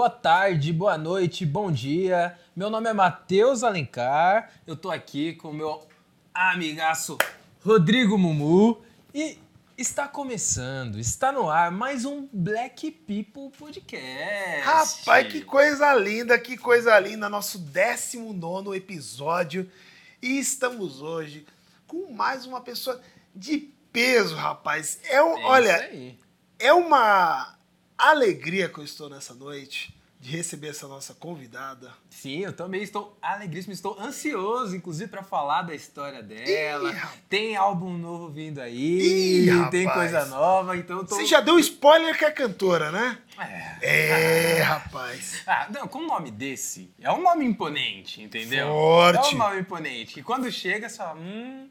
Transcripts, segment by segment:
boa tarde, boa noite, bom dia. Meu nome é Matheus Alencar. Eu tô aqui com o meu amigaço Rodrigo Mumu e está começando, está no ar mais um Black People Podcast. Rapaz, que coisa linda, que coisa linda, nosso 19 episódio. E estamos hoje com mais uma pessoa de peso, rapaz. É, um, É olha, é uma alegria que eu estou nessa noite de receber essa nossa convidada. Sim, eu também estou alegríssimo, estou ansioso, inclusive, para falar da história dela. Ih, tem álbum novo vindo aí, Ih, tem rapaz. coisa nova, então eu tô. Você já deu spoiler que é cantora, né? É. É, rapaz. Ah, não, com um nome desse, é um nome imponente, entendeu? Forte. É um nome imponente. Que quando chega, fala, hum,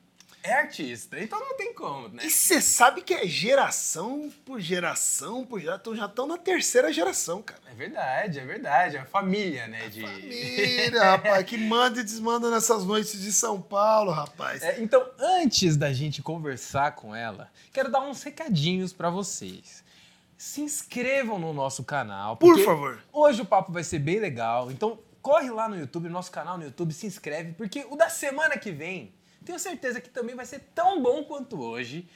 é artista. Então não tem como, né? E você sabe que é geração por geração por geração. Já estão na terceira geração, cara. É verdade, é verdade. É a família, né? De... Família, rapaz, que manda e desmanda nessas noites de São Paulo, rapaz. É, então, antes da gente conversar com ela, quero dar uns recadinhos pra vocês. Se inscrevam no nosso canal. Por favor. Hoje o papo vai ser bem legal. Então, corre lá no YouTube, no nosso canal no YouTube, se inscreve, porque o da semana que vem, tenho certeza que também vai ser tão bom quanto hoje.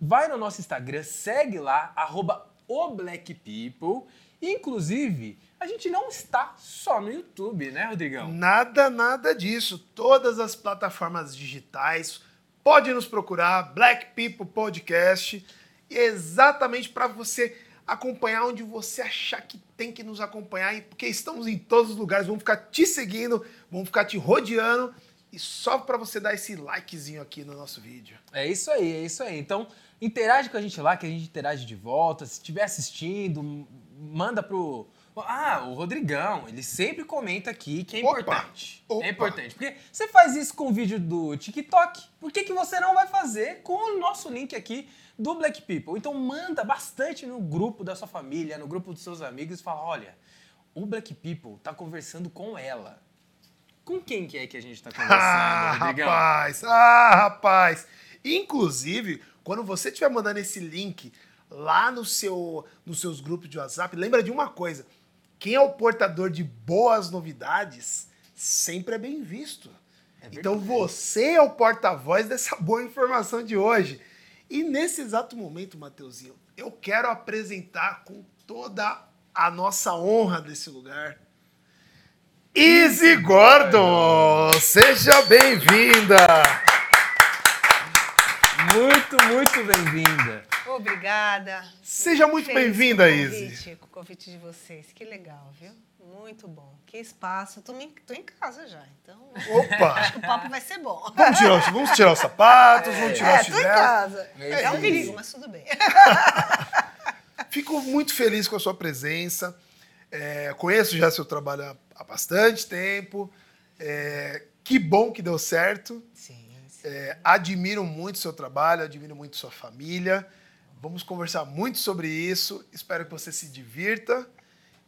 Vai no nosso Instagram, segue lá, arroba o Black People. Inclusive, a gente não está só no YouTube, né, Rodrigão? Nada, nada disso. Todas as plataformas digitais pode nos procurar, Black People Podcast, exatamente para você acompanhar onde você achar que tem que nos acompanhar, porque estamos em todos os lugares, vamos ficar te seguindo, vamos ficar te rodeando, e só para você dar esse likezinho aqui no nosso vídeo. É isso aí, é isso aí. Então, interage com a gente lá, que a gente interage de volta. Se estiver assistindo, manda pro. Ah, o Rodrigão, ele sempre comenta aqui que é Opa, importante. opa. É importante. Porque você faz isso com o vídeo do TikTok, por que, que você não vai fazer com o nosso link aqui do Black People? Então manda bastante no grupo da sua família, no grupo dos seus amigos e fala: olha, o Black People tá conversando com ela. Com quem que é que a gente tá conversando, Ah, Rodrigão? rapaz! Ah, rapaz! Inclusive, quando você estiver mandando esse link lá no seu, nos seus grupos de WhatsApp, lembra de uma coisa: quem é o portador de boas novidades sempre é bem visto. É então você é o porta-voz dessa boa informação de hoje. E nesse exato momento, Mateuzinho, eu quero apresentar com toda a nossa honra desse lugar. Easy Gordon! Seja bem-vinda! Muito, muito bem-vinda. Obrigada. Seja muito bem-vinda, Izzy. convite, Com o convite de vocês. Que legal, viu? Muito bom. Que espaço. Tô, em- tô em casa já, então Opa! o papo vai ser bom. Vamos tirar, os- vamos tirar os sapatos, vamos tirar É, os tô em chinelos. casa. É É, um perigo, mas tudo bem. Fico muito feliz com a sua presença. É, conheço já seu trabalho há, há bastante tempo. É, que bom que deu certo. Sim, sim. É, admiro muito seu trabalho, admiro muito sua família. Vamos conversar muito sobre isso. Espero que você se divirta.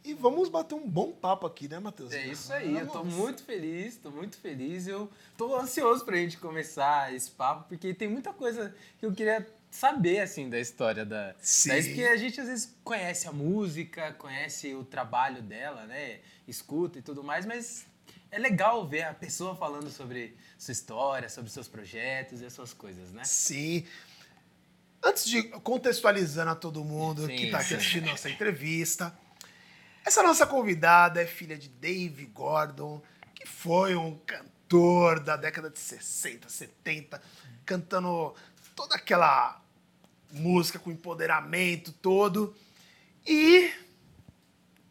E vamos bater um bom papo aqui, né, Matheus? É isso aí, eu tô Vamos. muito feliz, tô muito feliz. Eu tô ansioso pra gente começar esse papo, porque tem muita coisa que eu queria saber, assim, da história da... Sim. da porque a gente, às vezes, conhece a música, conhece o trabalho dela, né? Escuta e tudo mais, mas é legal ver a pessoa falando sobre sua história, sobre seus projetos e as suas coisas, né? Sim. Antes de contextualizando a todo mundo Sim, que está assistindo nossa entrevista, essa nossa convidada é filha de Dave Gordon, que foi um cantor da década de 60, 70, cantando toda aquela música com empoderamento todo. E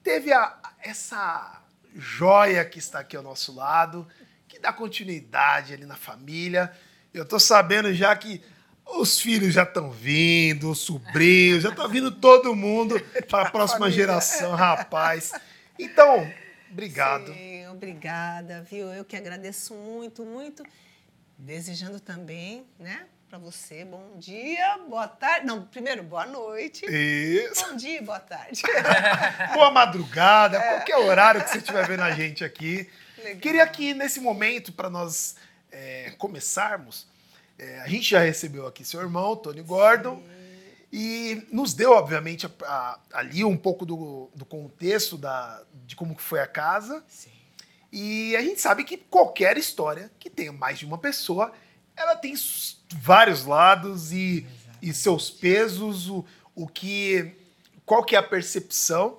teve a- essa joia que está aqui ao nosso lado, que dá continuidade ali na família. Eu tô sabendo já que os filhos já estão vindo, os sobrinhos, já tá vindo todo mundo para a próxima Família. geração, rapaz. Então, obrigado. Sim, obrigada, viu? Eu que agradeço muito, muito. Desejando também, né, para você, bom dia, boa tarde. Não, primeiro, boa noite. Isso. Bom dia, boa tarde. Boa madrugada, qualquer horário que você estiver vendo a gente aqui. Legal. Queria que nesse momento, para nós é, começarmos, é, a gente já recebeu aqui seu irmão, Tony Gordon, E nos deu, obviamente, a- a- ali um pouco do, do contexto da, de como foi a casa. Sim. E a gente sabe que qualquer história que tenha mais de uma pessoa, ela tem vários lados e, e seus pesos, o, o que, qual que é a percepção.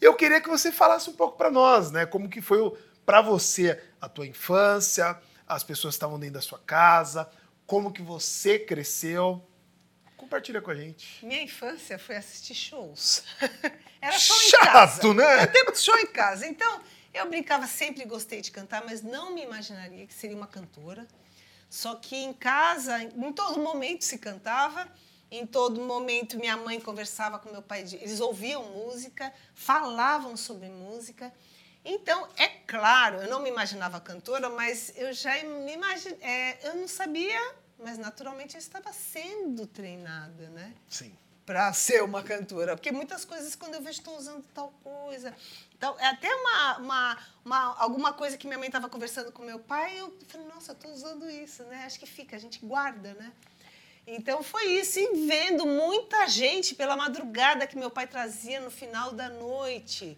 Eu queria que você falasse um pouco para nós, né? Como que foi para você a tua infância, as pessoas que estavam dentro da sua casa, como que você cresceu. Compartilha com a gente. Minha infância foi assistir shows. Era show em casa. Chato, né? É tempo de show em casa. Então, eu brincava, sempre gostei de cantar, mas não me imaginaria que seria uma cantora. Só que em casa, em todo momento se cantava, em todo momento minha mãe conversava com meu pai, eles ouviam música, falavam sobre música. Então, é claro, eu não me imaginava cantora, mas eu já me imagine, é, eu não sabia, mas naturalmente eu estava sendo treinada, né? Sim. Para ser uma cantora. Porque muitas coisas, quando eu vejo, estou usando tal coisa. Então, é até uma, uma, uma- alguma coisa que minha mãe estava conversando com meu pai, eu falei, nossa, estou usando isso, né? Acho que fica, a gente guarda, né? Então foi isso, e vendo muita gente pela madrugada que meu pai trazia no final da noite.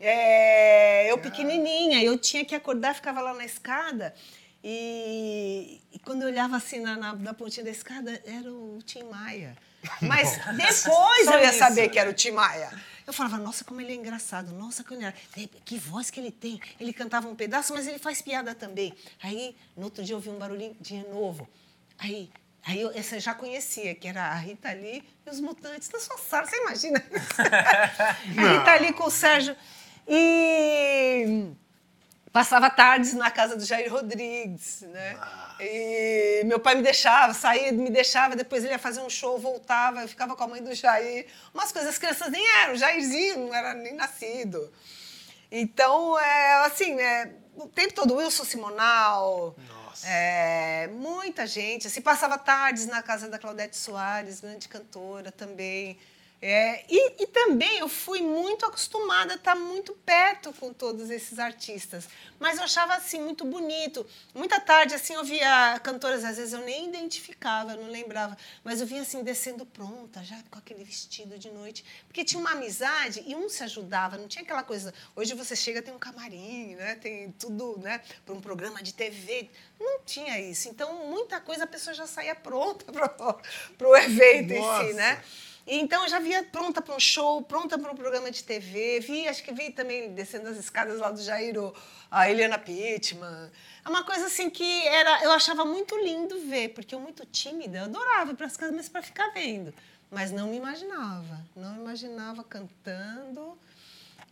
É, eu pequenininha, eu tinha que acordar, ficava lá na escada. E, e quando eu olhava assim na, na, na pontinha da escada, era o Tim Maia. Mas depois Só eu ia isso, saber que era o Tim Maia. Eu falava, nossa, como ele é engraçado, nossa, que, ele é- que voz que ele tem. Ele cantava um pedaço, mas ele faz piada também. Aí, no outro dia, eu ouvi um barulhinho de novo. Aí, aí eu, essa eu já conhecia, que era a Rita Lee e os Mutantes da sua sala. Você imagina isso? a Rita Lee com o Sérgio. E passava tardes na casa do Jair Rodrigues, né? E meu pai me deixava, saía, me deixava, depois ele ia fazer um show, voltava, eu ficava com a mãe do Jair. Umas coisas, as crianças nem eram, o Jairzinho não era nem nascido. Então, é assim, né? O tempo todo, Wilson Simonal, é, muita gente. Se passava tardes na casa da Claudete Soares, grande cantora também. É, e, e também eu fui muito acostumada a estar muito perto com todos esses artistas. Mas eu achava assim muito bonito. Muita tarde assim eu via cantoras, às vezes eu nem identificava, não lembrava, mas eu vinha assim descendo pronta, já com aquele vestido de noite, porque tinha uma amizade e um se ajudava, não tinha aquela coisa. Hoje você chega tem um camarim, né? Tem tudo, né, para um programa de TV. Não tinha isso. Então muita coisa a pessoa já saía pronta para o evento em Nossa. si, né? Então eu já via pronta para um show, pronta para um programa de TV. Vi, acho que vi também descendo as escadas lá do Jairo, a Eliana Pittman. É uma coisa assim que era, eu achava muito lindo ver, porque eu muito tímida, eu adorava ir para as casas, mas para ficar vendo. Mas não me imaginava, não me imaginava cantando.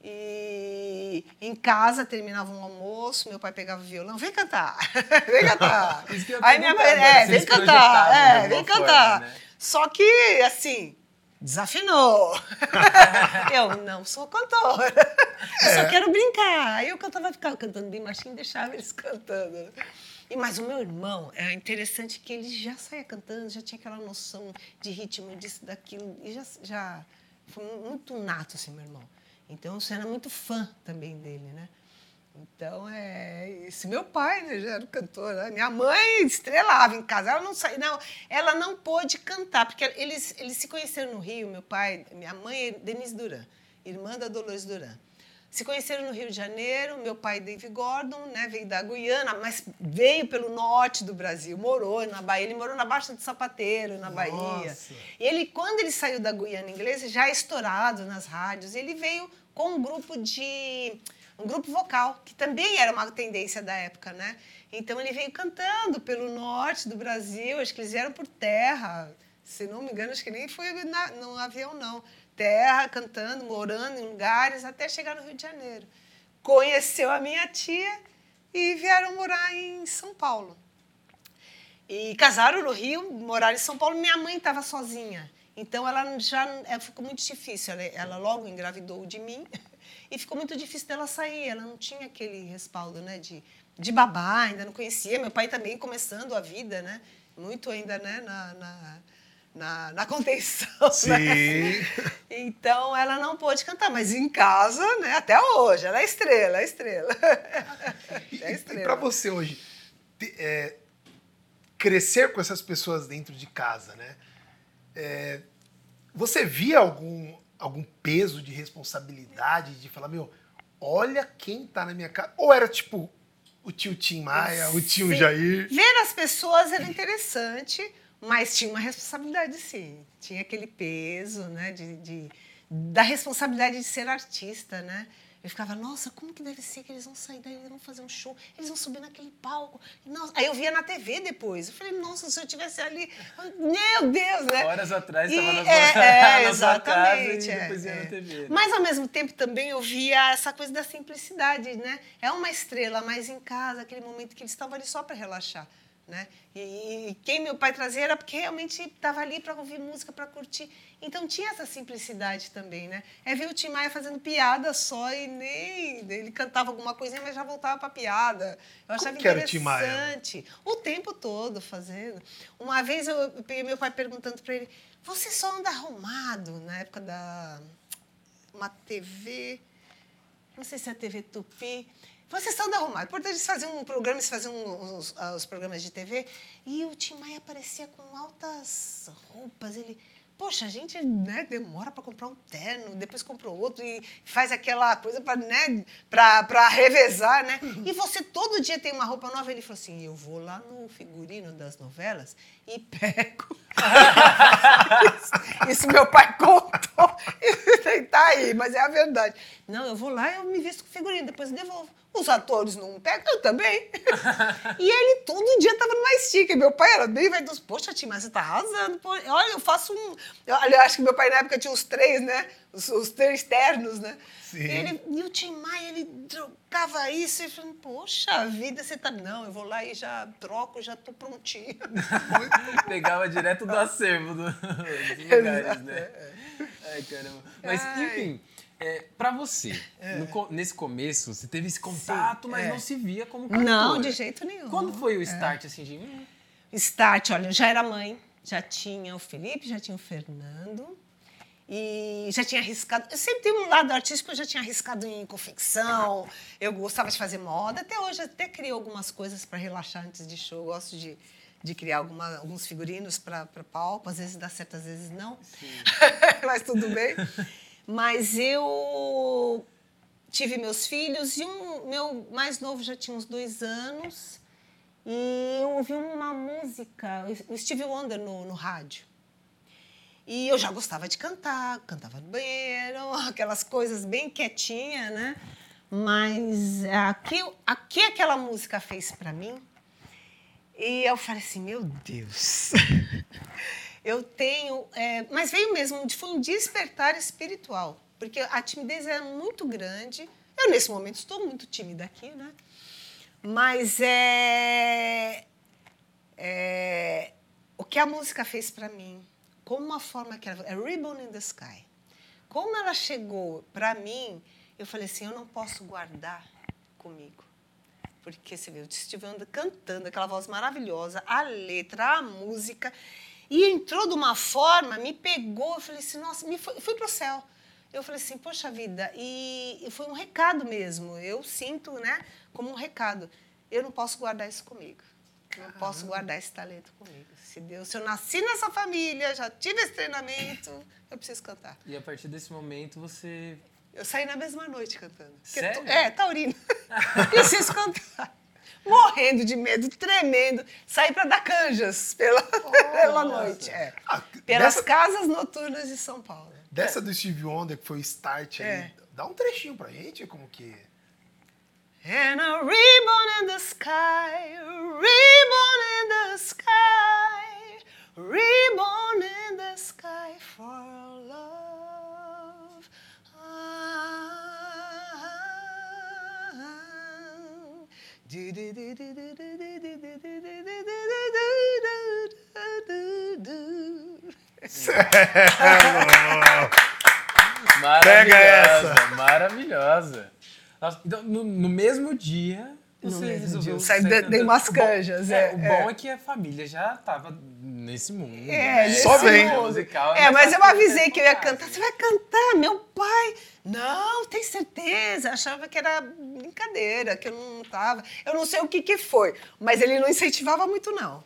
E em casa terminava um almoço, meu pai pegava o violão, vem cantar, vem cantar. Aí minha mãe, agora, é, vem cantar, é, vem forma, cantar. né? Só que, assim, desafinou. eu não sou cantora. Eu só quero brincar. Aí eu cantava, ficava cantando bem baixinho e deixava eles cantando. E, mas o meu irmão, é interessante que ele já saía cantando, já tinha aquela noção de ritmo, disso, daquilo. E já, já foi muito nato, assim, meu irmão. Então, eu era muito fã também dele, né? Então, é isso. Meu pai né, já era cantor. Né? Minha mãe estrelava em casa. Ela não, sa... não, ela não pôde cantar, porque eles, eles se conheceram no Rio. Meu pai, minha mãe é Denise Duran, irmã da Dolores Duran. Se conheceram no Rio de Janeiro. Meu pai, Dave Gordon, né, veio da Guiana, mas veio pelo norte do Brasil. Morou na Bahia. Ele morou na Baixa do Sapateiro, na Bahia. Nossa. E ele, quando ele saiu da Guiana Inglesa, já estourado nas rádios, ele veio com um grupo de um grupo vocal, que também era uma tendência da época, né? Então ele veio cantando pelo norte do Brasil, acho que eles vieram por terra, se não me engano, acho que nem foi na, no avião, não. Terra, cantando, morando em lugares, até chegar no Rio de Janeiro. Conheceu a minha tia e vieram morar em São Paulo. E casaram no Rio, moraram em São Paulo. Minha mãe estava sozinha. Então ela já é, ficou muito difícil. Ela, ela logo engravidou de mim e ficou muito difícil dela sair. Ela não tinha aquele respaldo, né, de, de babá, ainda não conhecia. Meu pai também começando a vida, né, muito ainda, né, na, na, na, na contenção. né? Sim. Então ela não pôde cantar, mas em casa, né, até hoje, ela é estrela, é estrela. E, É e estrela. para você hoje, é, crescer com essas pessoas dentro de casa, né? É, Você via algum, algum peso de responsabilidade de falar, meu, olha quem tá na minha casa? Ou era tipo o tio Tim Maia, o tio Sim. Jair? Ver as pessoas era interessante, mas tinha uma responsabilidade, sim. Tinha aquele peso, né? De, de- da responsabilidade de ser artista, né? Eu ficava, nossa, como que deve ser que eles vão sair daí, eles vão fazer um show, eles vão subir naquele palco. Nossa. Aí eu via na TV depois. Eu falei, nossa, se eu estivesse ali, meu Deus, né? Horas atrás estava na sua, é, é, na sua casa e exatamente, é, depois ia é. na TV. Mas ao mesmo tempo também eu via essa coisa da simplicidade, né? É uma estrela, mas em casa, aquele momento que eles estavam ali só para relaxar, né? E, e quem meu pai trazia era porque realmente estava ali para ouvir música, para curtir. Então tinha essa simplicidade também, né? É ver o Tim Maia fazendo piada só e nem ele cantava alguma coisinha, mas já voltava para piada. Eu achava que era o interessante. O tempo todo fazendo. Uma vez eu eu peguei meu pai perguntando para ele: "Você só anda arrumado na época da uma TV, não sei se é a TV Tupi. Vocês estão arrumados. Importante eles faziam um programa, eles faziam uns, ah, os programas de TV, e o Tim Maia aparecia com altas roupas. Ele, poxa, a gente né, demora para comprar um terno, depois comprou outro e faz aquela coisa para né, pra, pra revezar, né? E você todo dia tem uma roupa nova. Ele falou assim: eu vou lá no figurino das novelas e pego. Isso, isso meu pai contou. Tá aí, mas é a verdade. Não, eu vou lá e eu me visto com figurino, depois eu devolvo. Os atores não pegam, eu também. e ele todo dia tava numa estica. Meu pai era bem vai dos, poxa, Tim, mas você tá arrasando. Pô. Olha, eu faço um. Eu, eu acho que meu pai na época tinha os três, né? Os, os três ternos, né? Sim. Ele, e o Tim Maia, ele trocava isso. E falei, poxa vida, você tá. Não, eu vou lá e já troco, já tô prontinho. Pegava direto do acervo do- dos lugares, né? Ai, caramba. Mas, Ai. enfim, é, pra você, no co- nesse começo, você teve esse contato, mas é. não se via como cantora. Não, de jeito nenhum. Quando foi o start, assim, de... hum, Start, olha, eu já era mãe, já tinha o Felipe, já tinha o Fernando. E já tinha arriscado. Eu sempre tenho um lado artístico, eu já tinha arriscado em confecção, eu gostava de fazer moda. Até hoje, até criei algumas coisas para relaxar antes de show. Eu gosto de, de criar alguma, alguns figurinos para palco. Às vezes dá certo, às vezes não. Mas tudo bem. Mas eu tive meus filhos e um meu mais novo já tinha uns dois anos. E eu ouvi uma música, o Stevie Wonder no, no rádio. E eu já gostava de cantar, cantava no banheiro, aquelas coisas bem quietinha, né? Mas aqui, aqui aquela música fez para mim. E eu falei assim, meu Deus. eu tenho, é, mas veio mesmo, foi um despertar espiritual, porque a timidez é muito grande. Eu nesse momento estou muito tímida aqui, né? Mas é, é, o que a música fez para mim, como uma forma que ela é Ribbon in the Sky. Como ela chegou para mim, eu falei assim, eu não posso guardar comigo. Porque você vê, o Steve Wonder cantando aquela voz maravilhosa, a letra, a música, e entrou de uma forma, me pegou, eu falei assim, nossa, me foi, fui pro céu. Eu falei assim, poxa vida, e, e foi um recado mesmo. Eu sinto, né, como um recado. Eu não posso guardar isso comigo. Não posso guardar esse talento comigo. Se Deus, se eu nasci nessa família, já tive esse treinamento, eu preciso cantar. E a partir desse momento, você... Eu saí na mesma noite cantando. Sério? É, taurino. Preciso cantar. Morrendo de medo, tremendo. Saí para dar canjas pela, pela noite. É. Ah, Pelas dessa- casas noturnas de São Paulo. Dessa do Steve Wonder, que foi o start aí, É. dá um trechinho pra gente, como que... And a ribbon in the sky, ribbon in the sky, ribbon in the sky for Maravilhosa, Pega essa. maravilhosa. Nossa, então, no, no mesmo dia, você resolveu... sair dei- umas O bom- canjas, É, é, o é. bom é que a família já estava nesse mundo. É, né? Só vem. Musical, É, é mas eu avisei que eu ia cantar. Você vai cantar, meu pai? Não, tem certeza. Achava que era brincadeira, que eu não tava. Eu não sei o que que foi, mas ele não incentivava muito, não.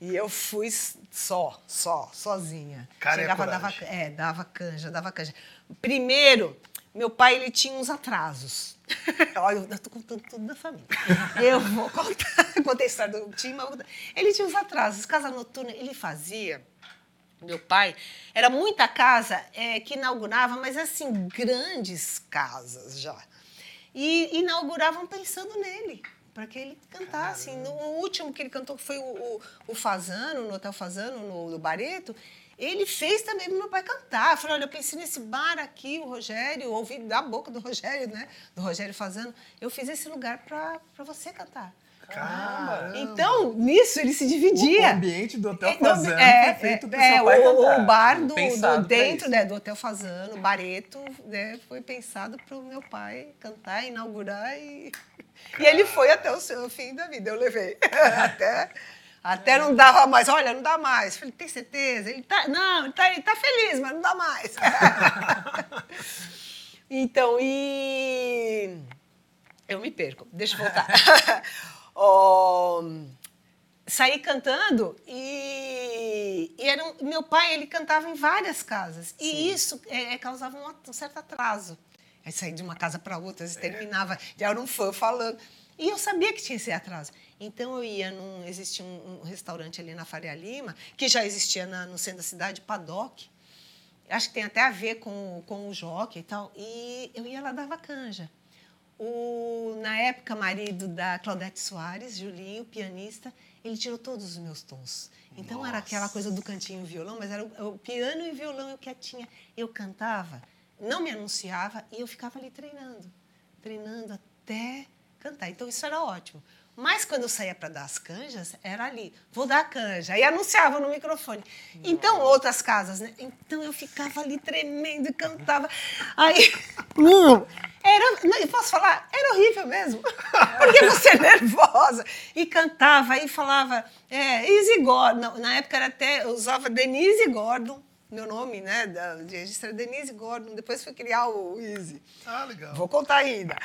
E eu fui só, só, sozinha. Cara, é Chegava, coragem. dava, é, dava canja, dava canja. Primeiro, meu pai ele tinha uns atrasos. Olha, eu tô contando tudo da família. Eu vou contar, contei a história do mas contar. Ele tinha uns atrasos. Casa noturna, ele fazia. Meu pai, era muita casa é, que inaugurava, mas assim, grandes casas já. E inauguravam pensando nele, para que ele cantasse. No último que ele cantou, foi o, o, o Fazano, no Hotel Fazano, no, no Bareto, ele fez também para meu pai cantar. Eu falei, olha, eu pensei nesse bar aqui, o Rogério, ouvi da boca do Rogério, né? Do Rogério Fazano. Eu fiz esse lugar para você cantar. Caramba. Então, nisso ele se O dividia. ambiente do Hotel É, Fazano é, foi feito pro é, seu pai o, cantar. o bar do, Pensado do dentro né, do Hotel Fazano, Bareto, né, foi pensado para o meu pai cantar, inaugurar e, e ele foi até o seu fim da vida. Eu levei até até não dava mais. Olha, não dá mais. Falei, tem certeza? Ele tá, não, ele tá, ele tá feliz, mas não dá mais. então, e eu me perco. Deixa eu voltar. Ó, saí cantando e, e era um- meu pai ele cantava em várias casas e isso é, é, causava um, um certo atraso. Aí saí de uma casa para outra, terminava, já era um fã falando. E eu sabia que tinha esse atraso. Então eu ia num. Existia um, um restaurante ali na Faria Lima, que já existia na- no centro da cidade, Paddock. Acho que tem até a ver com, com o jockey e tal. E eu ia lá dava canja. O, na época, marido da Claudete Soares, Julinho, pianista, ele tirou todos os meus tons. Então era aquela coisa do cantinho e violão, mas era o, o piano e violão eu quietinha. Eu cantava, não me anunciava e eu ficava ali treinando, treinando até cantar. Então isso era ótimo. Mas quando eu saía para dar as canjas, era ali, vou dar a canja. Aí anunciava no microfone. Então, outras casas, né? Então eu ficava ali tremendo e cantava. Aí, era, não, eu posso falar? Era horrível mesmo. Porque você é nervosa. E cantava, aí falava, é, Easy Gordon. Na época era até, eu usava Denise Gordon, meu nome, né? Da, de registro era Denise Gordon. Depois fui criar o Easy. Ah, legal. Vou contar ainda.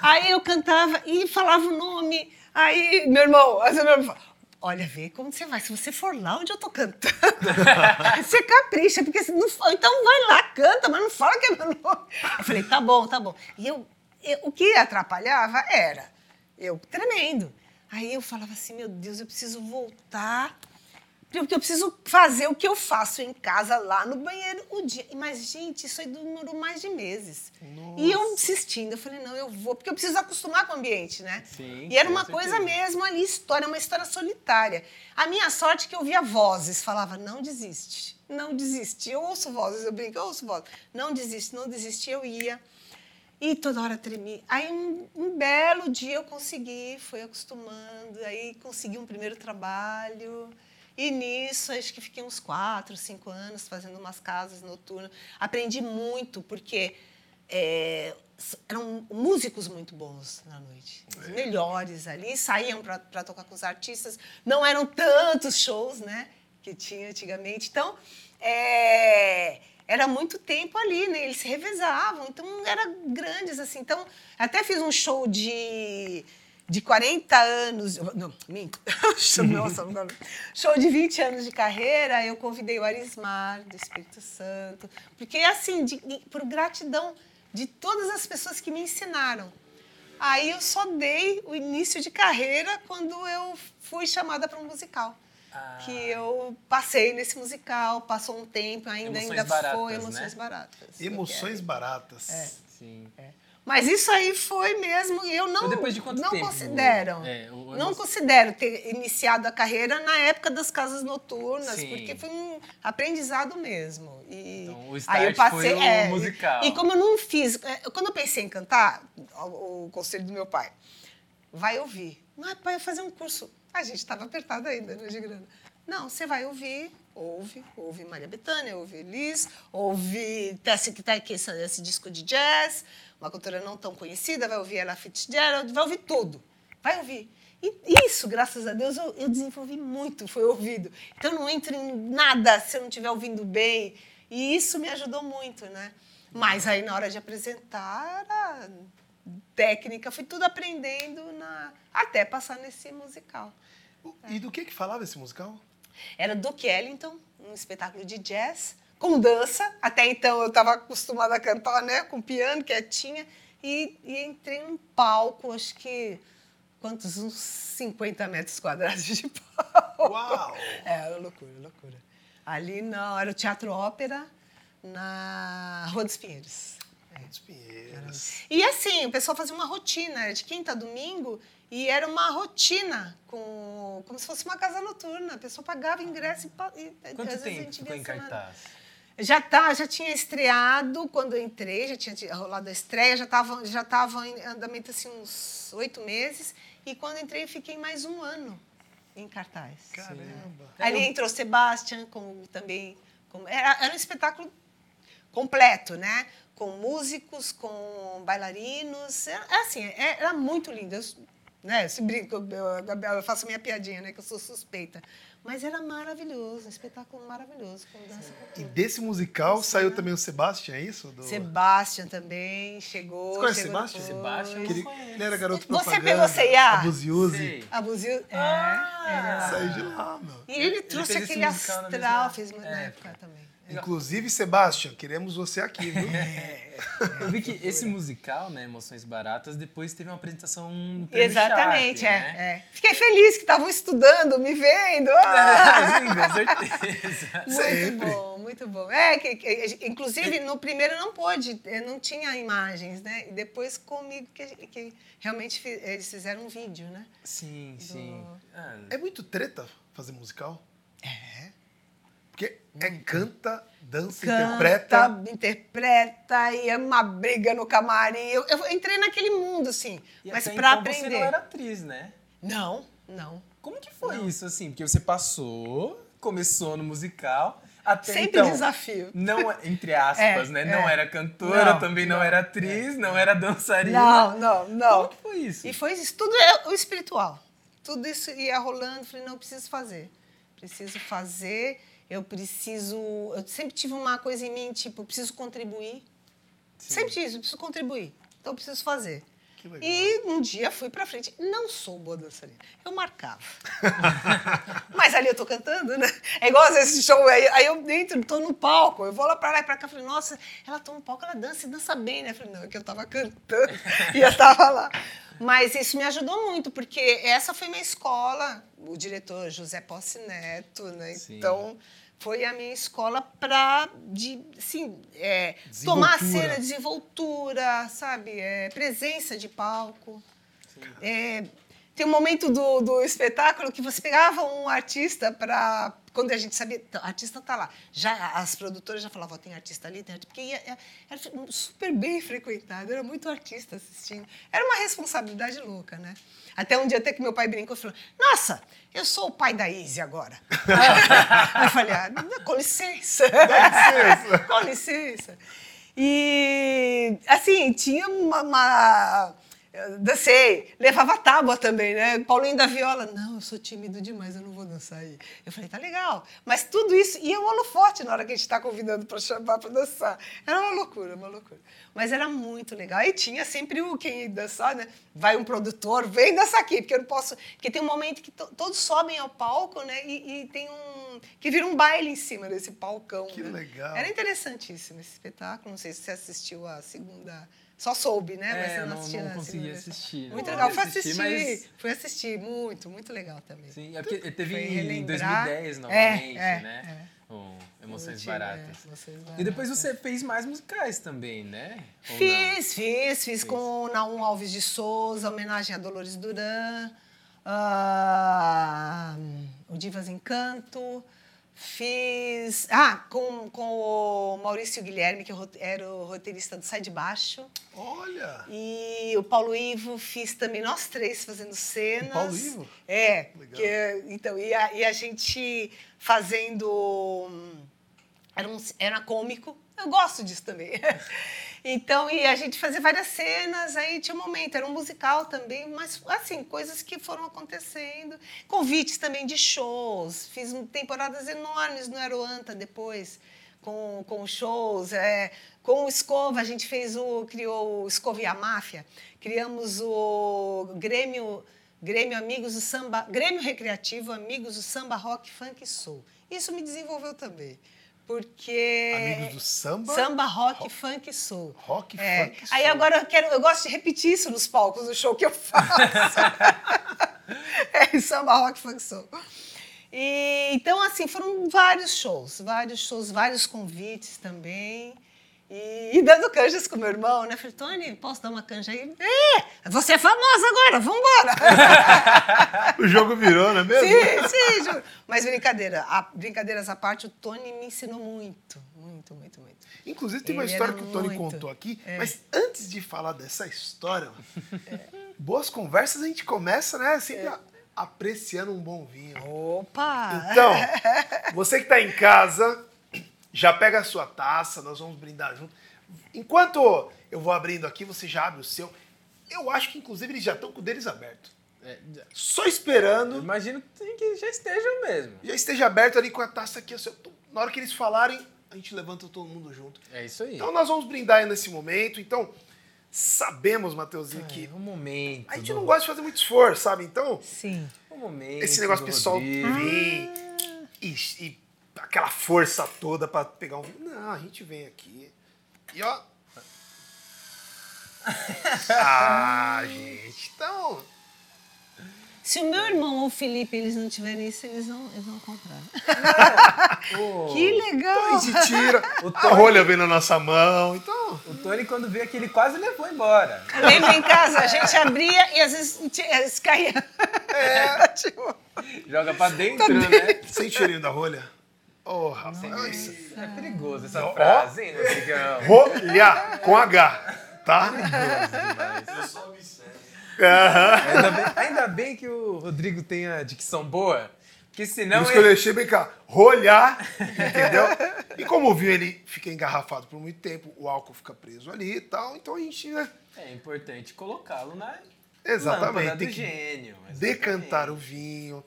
Aí eu cantava e falava o nome. Aí, meu irmão, aí meu irmão falava, olha, vê como você vai. Se você for lá onde eu tô cantando, você capricha, porque se não for, então vai lá, canta, mas não fala que é meu nome. Eu falei, tá bom, tá bom. E eu, eu- o que atrapalhava era eu tremendo. Aí eu falava assim, meu Deus, eu preciso voltar porque eu preciso fazer o que eu faço em casa, lá no banheiro, o dia. Mas, gente, isso aí demorou mais de meses. E eu insistindo, eu falei, não, eu vou, porque eu preciso acostumar com o ambiente, né? Sim, e era uma certeza. coisa mesmo ali, história, uma história solitária. A minha sorte é que eu via vozes, falava, não desiste, não desiste. Eu ouço vozes, eu brinco, eu ouço vozes. Não desiste, não desiste, eu ia. E toda hora tremi. Aí, um, um belo dia, eu consegui, fui acostumando, aí consegui um primeiro trabalho. E nisso, acho que fiquei uns quatro, cinco anos fazendo umas casas noturnas. Aprendi muito, porque é, eram músicos muito bons na noite. Os melhores ali, saíam para tocar com os artistas. Não eram tantos shows, né? Que tinha antigamente. Então, é, era muito tempo ali, né? Eles se revezavam, então eram grandes, assim. Então, até fiz um show de, de 40 anos. Não, minto. Nossa, não, show de 20 anos de carreira, eu convidei o Arismar, do Espírito Santo. Porque, assim, de, de- por gratidão de todas as pessoas que me ensinaram. Aí eu só dei o início de carreira quando eu fui chamada para um musical. Ah. Que eu passei nesse musical, passou um tempo, ainda, Emoções ainda baratas, foi né? Emoções Baratas. Emoções baratas. Sim. Mas isso aí foi mesmo, eu não, depois de quanto não tempo? considero. É, o- não considero ter iniciado a carreira na época das casas noturnas, Sim. porque foi um aprendizado mesmo. E Então, o aí eu passei, foi o é, musical. E como eu não fiz, é, quando eu pensei em cantar, o, o conselho do meu pai, vai ouvir. Mas pai, eu fazer um curso. A gente estava apertado ainda, né, de grana. Não, você vai ouvir, ouve, ouve Maria Bethânia, ouve Liz, ouve Tessie, que está aqui, esse, esse disco de jazz, uma cantora não tão conhecida, vai ouvir ela Fitzgerald, vai ouvir tudo, vai ouvir. E isso, graças a Deus, eu, eu desenvolvi muito, foi ouvido. Então, não entro em nada se eu não estiver ouvindo bem. E isso me ajudou muito, né? Mas aí, na hora de apresentar, era técnica, fui tudo aprendendo na... até passar nesse musical. E do que que falava esse musical? Era Duke Ellington, um espetáculo de jazz, com dança. Até então eu estava acostumada a cantar né, com piano, quietinha. E, e entrei num palco, acho que quantos? Uns 50 metros quadrados de palco. Uau! É, era loucura, loucura. Ali não, era o Teatro Ópera, na Rua dos Pinheiros. Os Pinheiros. E assim, o pessoal fazia uma rotina, de quinta a domingo, e era uma rotina, com, como se fosse uma casa noturna. A pessoa pagava ingresso e, e Quanto tempo gente ficou em cartaz? Já, tá, já tinha estreado quando eu entrei, já tinha ti- rolado a estreia, já estava já tava em andamento assim, uns oito meses. E quando entrei, fiquei mais um ano em cartaz. Caramba. Ali entrou Sebastian, como também. Como, era, era um espetáculo completo, né? Com músicos, com bailarinos. Era, assim, é- era muito lindo. Eu, né, se brinco, eu, Gabriel, eu faço minha piadinha, né? Que eu sou suspeita. Mas era maravilhoso, um espetáculo maravilhoso, com dança com E desse musical saiu também o Sebastian, é isso? Do... Sebastian também chegou. Você conhece chegou Sebastian? depois. Sebastian, ele, ele era garoto Você propaganda. pegou C&A? Abuziuse. Abusou. É, Ah! ele Saiu de lá, meu. E ele trouxe fez esse aquele musical astral, fez na época. época também. Inclusive, Sebastian, queremos você aqui, viu? Eu vi que esse musical, né, Emoções Baratas, depois teve uma apresentação no Exatamente, Sharp, é, né? é. Fiquei feliz que estavam estudando, me vendo. Ah! Sim, com certeza. Muito Sempre. bom, muito bom. É, que, que- inclusive no primeiro não pôde, eh, não tinha imagens, né? E depois comigo que, que realmente fi- eles fizeram um vídeo, né? Sim, sim. Ah, É muito treta fazer musical? É. Porque é canta, dança, interpreta. Canta, interpreta, e é uma briga no camarim. Eu, eu entrei naquele mundo, assim, e mas pra então aprender. você não era atriz, né? Não, não. Como que foi isso, assim? Porque você passou, começou no musical, até Sempre então... desafio. Não, entre aspas, É, né? é. Não era cantora, Não, também não, não, era atriz, não era dançarina. Não, não, não. Como que foi isso? E foi isso, tudo é o espiritual. Tudo isso ia rolando, falei, não, preciso fazer. Preciso fazer, eu preciso... Eu sempre tive uma coisa em mim, tipo, eu preciso contribuir. Sempre tive isso, eu preciso contribuir. Então, eu preciso fazer. E um dia fui pra frente. Não sou boa dançarina. Eu marcava. Mas ali eu tô cantando, né? É igual às vezes show, aí, aí eu entro, tô no palco, eu vou lá pra lá e pra cá, falei, nossa, ela tá no palco, ela dança e dança bem, né? Eu falei, não, é que eu tava cantando e eu tava lá. Mas isso me ajudou muito, porque essa foi minha escola, o diretor José Posse Neto, né? Sim. Então, foi a minha escola para, assim, é, tomar a cena, desenvoltura, sabe? É, presença de palco. É, tem um momento do, do espetáculo que você pegava um artista para. Quando a gente sabia, "Tá, o artista tá lá. Já, as produtoras já falavam, "Ó, tem artista ali, tem artista. Porque ia- ia- era super bem frequentado, era muito artista assistindo. Era uma responsabilidade louca, né? Até um dia até que meu pai brincou e falou: Nossa, eu sou o pai da Izzy agora. Eu falei: ah, com licença. licença. com licença. E, assim, tinha uma. uma eu dancei, levava tábua também, né? Paulinho da viola, não, eu sou tímido demais, eu não vou dançar aí. Eu falei, tá legal. Mas tudo isso, e é um holofote na hora que a gente está convidando para chamar para dançar. Era uma loucura, uma loucura. Mas era muito legal. E tinha sempre o quem ia dançar, né? Vai um produtor, vem dançar aqui, porque eu não posso. Porque tem um momento que to- todos sobem ao palco, né? E, e tem um. que vira um baile em cima desse palcão. Que né? legal. Era interessantíssimo esse espetáculo. Não sei se você assistiu a segunda. Só soube, né? Mas É, eu não não- assistiu. não consegui assistir, né? Muito legal. Fui assistir, assistir. mas- Fui assistir. Muito, muito legal também. Sim, é porque teve em relembrar. 2010 É, novamente, é, né? O Emoções Tinha, Baratas. é, Emoções E depois Baratas. você fez mais musicais também, né? Ou não? Fiz, fiz, fiz com o Naum Alves de Souza, homenagem a Dolores Duran, ah, o Divas Encanto. Fiz. Ah, com, com o Maurício Guilherme, que rote- era o roteirista do Sai de Baixo. Olha! E o Paulo Ivo, fiz também, nós três fazendo cenas. O Paulo Ivo? É. Legal. Que, então, e a, e a gente fazendo. hum, Era, um, era cômico. Eu gosto disso também. Então, e a gente fazia várias cenas, aí tinha um momento, era um musical também, mas, assim, coisas que foram acontecendo. Convites também de shows, fiz temporadas enormes no Aeroanta depois, com, com shows. É, com o Escova, a gente fez o, criou o Escova e a Máfia, criamos o Grêmio Grêmio Amigos do Samba, Grêmio Recreativo Amigos do Samba Rock Funk Soul. Isso me desenvolveu também. Porque. Amigos do samba? Samba, rock, funk soul. Rock, É. funk, Aí soul. agora eu, quero, eu gosto de repetir isso nos palcos do show que eu faço. é, samba, rock, funk soul. E, então, assim, foram vários shows, vários shows, vários convites também. E, e dando canjas com meu irmão, né? Falei, Tony, posso dar uma canja aí? É, você é famosa agora, vambora! O jogo virou, não é mesmo? Sim, sim, juro. Mas brincadeira, a- brincadeiras à parte, o Tony me ensinou muito, muito, muito, muito. Inclusive, tem uma Ele história que o Tony muito. contou aqui. É. Mas antes de falar dessa história, boas conversas, a gente começa, né? Sempre É. apreciando um bom vinho. Opa! Então, você que está em casa, já pega a sua taça, nós vamos brindar junto. Enquanto eu vou abrindo aqui, você já abre o seu. Eu acho que, inclusive, eles já estão com o deles aberto. É, Só esperando, imagino que- já estejam mesmo. já esteja aberto ali com a taça aqui. assim. Na hora que eles falarem, a gente levanta todo mundo junto. É isso aí. Então, nós vamos brindar aí nesse momento. Então, sabemos, Matheusinho, que É, um momento. a gente do- não gosta de fazer muito esforço, sabe? Então, Sim. Um momento. esse negócio do pessoal vir e, e aquela força toda pra pegar um vinho. Não, a gente vem aqui e ó. Ah, gente, então. Se o meu irmão ou o Felipe eles não tiverem isso, eles vão, eles vão comprar. O, Que então legal! a gente tira. O A Tony- rolha vem na nossa mão. Então. o Tony, quando veio aqui, ele quase levou embora. Lembra em casa, a gente abria e às vezes caíam. É. tipo, Joga pra dentro, Tá né? Sente o cheirinho da rolha? Ô, rapaz. É perigoso essa Ó. frase, hein, Rodrigão? Rolha com H, tá? Eu só observo. Aham. Ainda bem, ainda bem que o Rodrigo tem a dicção boa, porque senão Por isso que eu ele... deixei bem cá, rolhar, entendeu? E como o vinho ele fica engarrafado por muito tempo, o álcool fica preso ali e tal, então a gente, né, É importante colocá-lo na Exatamente, tem do que gênio. decantar o vinho,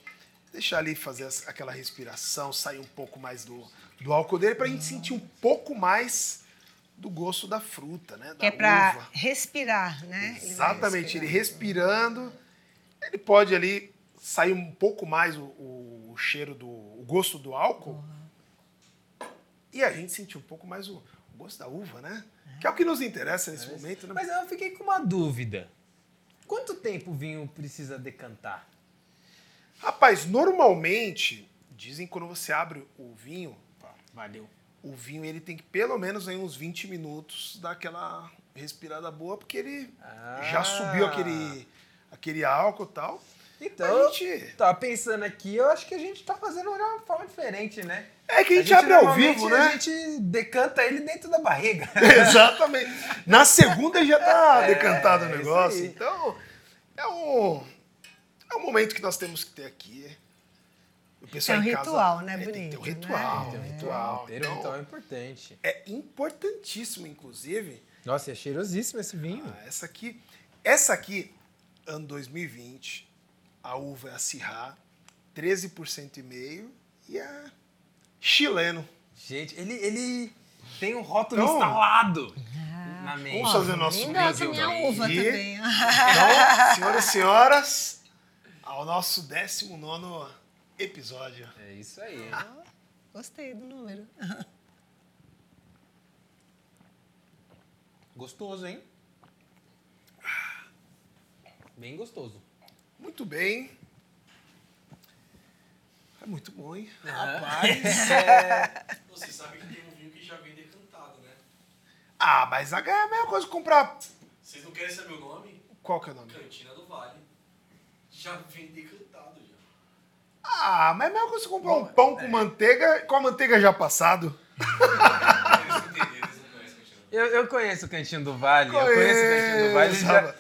deixar ali fazer aquela respiração, sair um pouco mais do, do álcool dele pra gente sentir um pouco mais do gosto da fruta, né, da que é pra uva. respirar, né? Ele Exatamente, ele respirar. respirando, ele pode ali sair um pouco mais o, o- o cheiro do o gosto do álcool e a gente sentir um pouco mais o, o gosto da uva, né? Que é o que nos interessa nesse momento, né? Mas eu fiquei com uma dúvida. Quanto tempo o vinho precisa decantar? Rapaz, normalmente dizem que quando você abre o vinho, Valeu. o vinho ele tem que pelo menos aí uns 20 minutos dar aquela respirada boa, porque ele Ah. já subiu aquele aquele álcool e tal. Então, A gente- tava pensando aqui, eu acho que a gente tá fazendo de uma forma diferente, né? É que a gente, abre ao vivo, né? A gente decanta ele dentro da barriga. Exatamente. Na segunda já tá É, decantado o isso negócio. Então, é um, é um momento que nós temos que ter aqui. O pessoal É um em casa- ritual, né, É, tem que ter um bonito, ritual. né? Tem um Ter ritual. um Então, ritual é importante. é importantíssimo, inclusive, Nossa, é cheirosíssimo esse vinho. ah, essa aqui. Essa aqui, ano 2020, a uva é a Syrah, 13% e meio, e é chileno. Gente, ele, ele tem um rótulo Então, instalado na mente. Vamos fazer nosso Linda brinde minha uva também. Então, senhoras e senhoras, ao nosso 19 episódio. É isso aí. Gostei do número. Gostoso, hein? Bem gostoso. Muito bem. É muito bom, hein? Rapaz, é... Você sabe que tem um vinho que já vem decantado, né? Ah, mas a é a mesma coisa que comprar. Vocês não querem saber o nome? Qual que é o nome? Cantina do Vale. Já vem decantado já. Ah, mas é a coisa que comprar um pão com manteiga, com a manteiga já passado. Do Eu, eu conheço o Cantinho do Vale. Eu conheço o Cantinho do Vale. Já-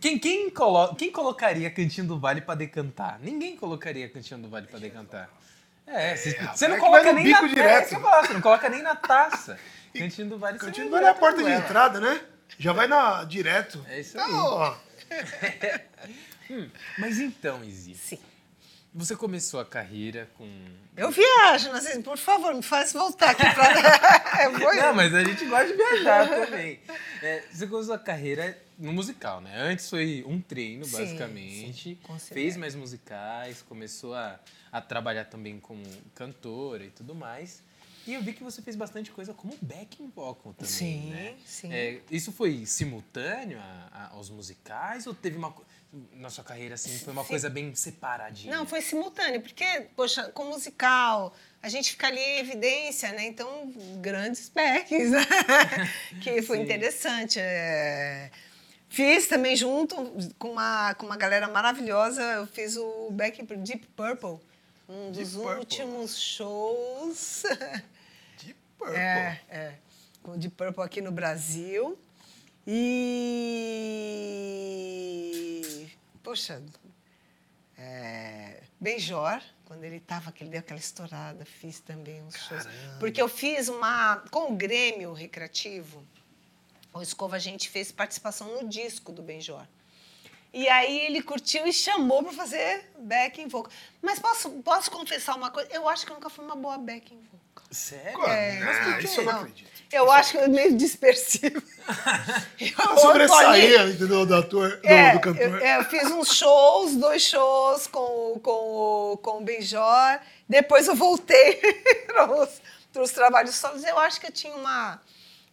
Quem, quem, colo... quem colocaria Cantinho do Vale pra decantar? Ninguém colocaria Cantinho do Vale pra decantar. É, você, rapaz, você não é coloca nem bico na direto. É, você não coloca nem na taça. Cantinho do Vale. você Cantinho vai vai na direto porta de entrada, né? Já vai na direto. É isso Então, aí. ó, Mas então, Izzy, Sim. Você começou a carreira com. Eu viajo, mas assim, por favor, me faz voltar aqui pra. Vou- Não, mas a gente gosta de viajar também. É, você começou a carreira no musical, né? Antes foi um treino, Sim, basicamente. sim, fez mais musicais, começou a, a trabalhar também como cantora e tudo mais. E eu vi que você fez bastante coisa como backing vocal também, Sim, né? sim. É, isso foi simultâneo a- a- aos musicais ou teve uma... Na sua carreira, assim, foi uma Sim. coisa bem separadinha? Não, foi simultâneo, porque, poxa, com musical, a gente fica ali em evidência, né? Então, grandes backings, né? que foi Sim. interessante. é. Fiz também junto com uma, com uma galera maravilhosa, eu fiz o backing pro Deep Purple, um Deep dos Purple. últimos shows. Purple. É, é. Com o Deep Purple aqui no Brasil. E. Poxa. É, Benjor, quando ele tava, que ele deu aquela estourada, fiz também uns shows. Porque eu fiz uma. Com o Grêmio Recreativo, o Escova, a gente fez participação no disco do Benjor. E aí ele curtiu e chamou para fazer backing vocal. Mas posso, posso confessar uma coisa? Eu acho que eu nunca fui uma boa backing vocal. Sério? É, Ah, mas por isso eu não acredito. Eu acho que eu meio dispersivo. Ela sobressaía, entendeu? Do ator, do, É, do cantor. eu, é, eu fiz uns shows, dois shows com, com, com o Benjor. Depois eu voltei para os trabalhos solos. Eu acho que eu tinha uma,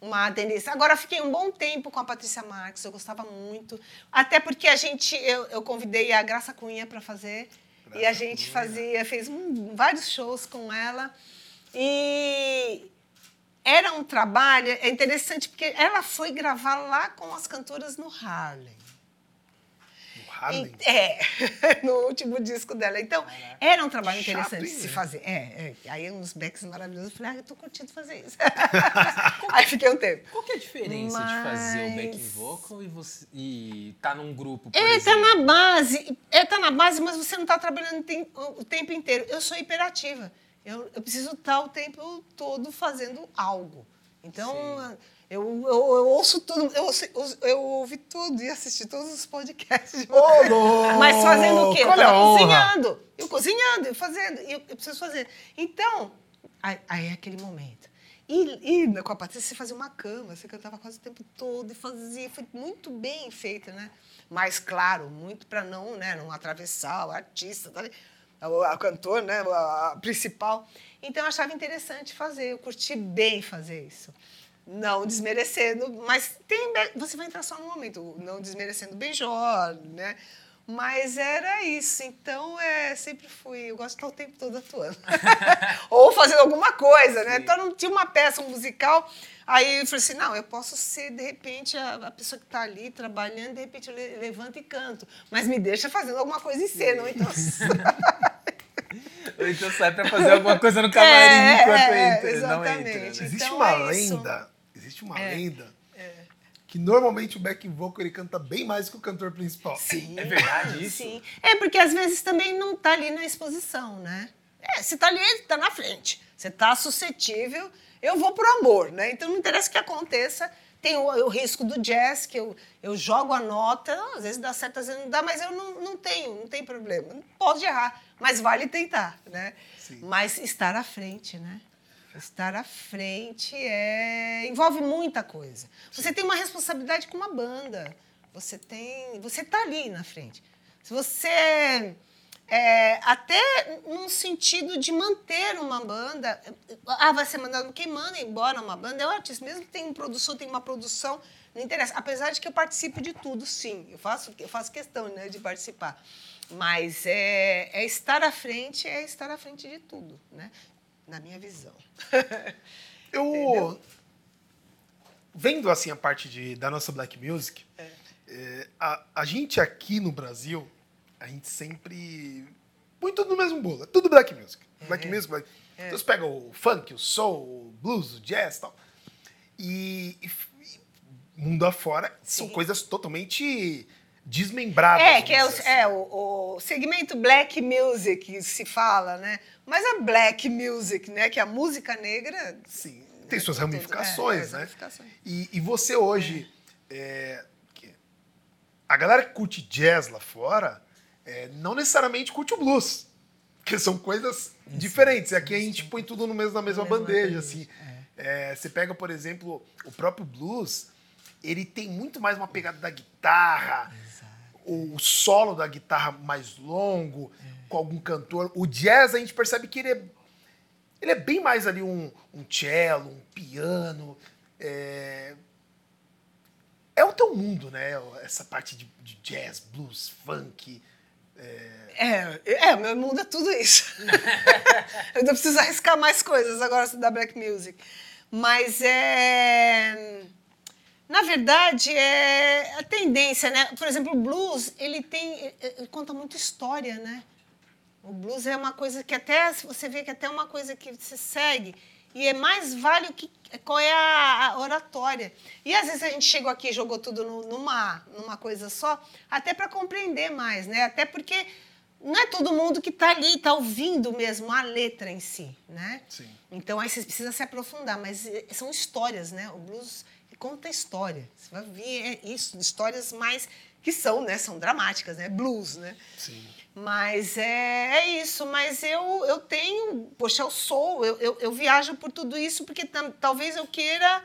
uma tendência. Agora, fiquei um bom tempo com a Patrícia Marques, eu gostava muito. Até porque a gente, eu, eu convidei a Graça Cunha para fazer. e a gente fazia, fez um- vários shows com ela. E era um trabalho, é interessante porque ela foi gravar lá com as cantoras no Harlem. E- É, no último disco dela. Então, era um trabalho interessante de se né? fazer. É, é. Aí uns backs maravilhosos. Eu falei, ah, eu tô curtindo fazer isso. Aí fiquei um tempo. Qual que é a diferença de fazer o Mas- backing vocal e, você, e tá num grupo, por É, tá exemplo? na base. É, tá na base, mas você não tá trabalhando o tem- o tempo inteiro. Eu sou hiperativa. Eu, eu preciso estar o tempo todo fazendo algo. Então, eu, eu, eu ouço tudo, eu, eu, eu ouvi tudo e assisti todos os podcasts. louco! Mas fazendo o quê? Eu a tava cozinhando. Eu cozinhando, eu fazendo, eu, eu preciso fazer. Então, aí, aí é aquele momento. E, e com a Patrícia, você fazia uma cama, você cantava quase o tempo todo e fazia. Foi muito bem feito, né? Mas, claro, muito para não, né, não atravessar o artista, tá? o, a cantor, né, a, a principal. Então, eu achava interessante fazer, eu curti bem fazer isso. Não desmerecendo, mas tem, você vai entrar só no momento, não desmerecendo o Benjor, né? Mas era isso. Então, é, sempre fui. Eu gosto de estar o tempo todo atuando. Ou fazendo alguma coisa, né? Sim. Então, não tinha uma peça, um musical. Aí eu falei assim: não, eu posso ser, de repente, a, a pessoa que está ali trabalhando, de repente eu le- levanto e canto. Mas me deixa fazendo alguma coisa em cena. ou Então, Ou então sai pra fazer alguma coisa no camarim É, enquanto é, entra, não entra. exatamente. Né? Existe Então uma é isso. lenda, existe uma É, lenda que normalmente o backing vocal ele canta bem mais que o cantor principal. Sim. É verdade isso? Sim. É porque às vezes também não está ali na exposição, né? É, você está ali, está na frente. Você está suscetível. Eu vou pro amor, né? Então não interessa o que aconteça. Tem o, o risco do jazz, que eu, eu jogo a nota, às vezes dá certo, às vezes não dá, mas eu não, não tenho, não tem problema. Pode errar, mas vale tentar, né? Sim. Mas estar à frente, né? Estar à frente é envolve muita coisa. Você tem uma responsabilidade com uma banda. Você tem, você tá ali na frente. Se você é, até num sentido de manter uma banda, ah, vai ser mandado quem manda embora uma banda é o artista, mesmo que tenha um produtor, tem uma produção, não interessa. Apesar de que eu participo de tudo, sim, eu faço, eu faço questão né, de participar. Mas é, é estar à frente, é estar à frente de tudo, né? Na minha visão. Eu vendo assim a parte de, da nossa black music, é, a, a gente aqui no Brasil, a gente sempre põe tudo no mesmo bolo, é tudo black music. Black music, black. Então você pega o funk, o soul, o blues, o jazz, e tal. E, e e mundo afora são Sim. coisas totalmente desmembradas. É, que é, o, dizer assim. é o, o segmento black music se fala, né? Mas a black music, né? Que é a música negra. Sim, tem suas ramificações, É, é, né? ramificações. E, e você hoje, é, a galera que curte jazz lá fora, é, não necessariamente curte o blues. Porque são coisas diferentes. Aqui a gente põe tudo no mesmo, na mesma mesma bandeja, bandeja, assim. É, você pega, por exemplo, o próprio blues, ele tem muito mais uma pegada da guitarra, o solo da guitarra mais longo, com algum cantor. O jazz, a gente percebe que ele é, ele é bem mais ali um, um cello, um piano. É, é o teu mundo, né? Essa parte de, de jazz, blues, funk. É, é, meu mundo é tudo isso. eu não preciso arriscar mais coisas agora da Black Music. Mas é. Na verdade, é a tendência, né? Por exemplo, o blues, ele tem. Ele conta muita história, né? O blues é uma coisa que até. Você vê que até é uma coisa que você segue. E é mais vale que qual é a, a oratória. E às vezes a gente chegou aqui e jogou tudo no- numa, numa coisa só, até para compreender mais, né? Até porque não é todo mundo que está ali, está ouvindo mesmo a letra em si, né? Sim. Então aí você precisa se aprofundar, mas eh, são histórias, né? O blues conta história. Você vai ver é isso, histórias mais que são, né? São dramáticas, né? Blues, né? Sim. Mas é, é isso. Mas eu, eu tenho, poxa, eu sou, eu, eu, eu viajo por tudo isso porque talvez eu queira,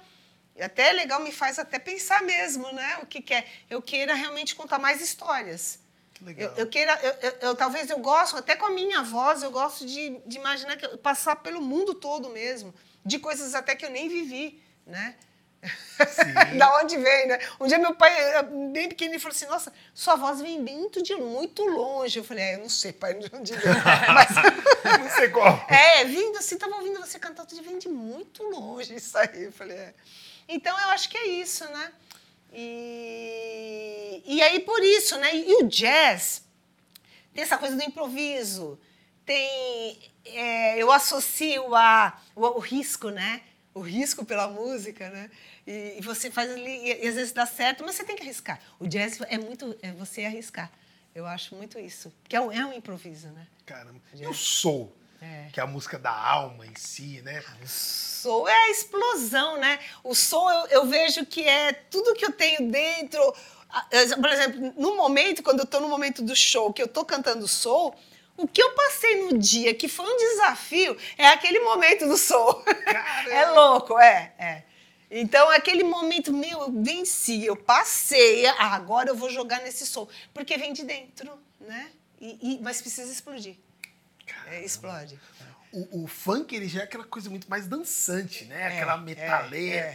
até é legal, me faz até pensar mesmo, né? O que, que é? Eu queira realmente contar mais histórias. Que legal. Eu, eu queira, eu, eu- eu- talvez eu gosto, até com a minha voz, eu gosto de, de imaginar que eu passar pelo mundo todo mesmo, de coisas até que eu nem vivi, né? da onde vem, né? Um dia meu pai, bem pequenininho, falou assim: Nossa, sua voz vem muito de muito longe. Eu falei: É, eu não sei, pai, de onde vem. Mas, Não sei qual. é, vindo assim, tava ouvindo você cantar, tudo vem de muito longe isso aí. Eu falei: É. Então eu acho que é isso, né? E, e aí por isso, né? E, o jazz tem essa coisa do improviso, tem. é, eu associo a, o, o risco, né? O risco pela música, né? E, e você faz ali, e, e às vezes dá certo, mas você tem que arriscar. O jazz é muito é você arriscar. Eu acho muito isso. Que é um, é um improviso, né? Caramba. E o soul? É. Que é a música da alma em si, né? soul é a explosão, né? O soul eu, eu vejo que é tudo que eu tenho dentro. Ah, Por exemplo, no momento, quando eu estou no momento do show, que eu estou cantando soul, o que eu passei no dia, que foi um desafio, é aquele momento do soul. é louco, é, é. Então, aquele momento, meu, eu venci, eu passei, ah, agora eu vou jogar nesse soul. Porque vem de dentro, né? E, e- mas precisa explodir. É, explode. O, o funk, ele já é aquela coisa muito mais dançante, né? É, aquela é, metaleira. é.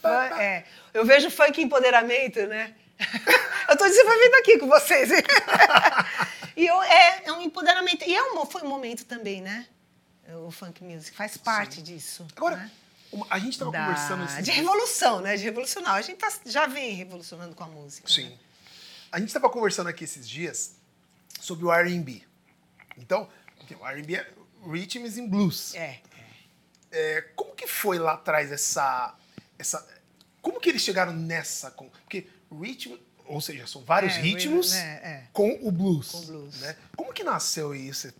Pá. É, eu vejo funk empoderamento, né? eu tô desenvolvendo aqui com vocês. e eu, é, é um empoderamento. E é um, foi um momento também, né? O funk music faz parte disso. Agora, né? A gente tava Da- conversando esses de revolução, né? De revolucionar. A gente tá- já vem revolucionando com a música. Sim. né? A gente estava conversando aqui esses dias sobre o R&B. Então, o R&B é Rhythms and Blues. É. É, como que foi lá atrás essa, essa... Como que eles chegaram nessa... com- Porque ritmo... Ou seja, são vários É, ritmos é, é. com o blues. Com o blues. Né? Como que nasceu isso?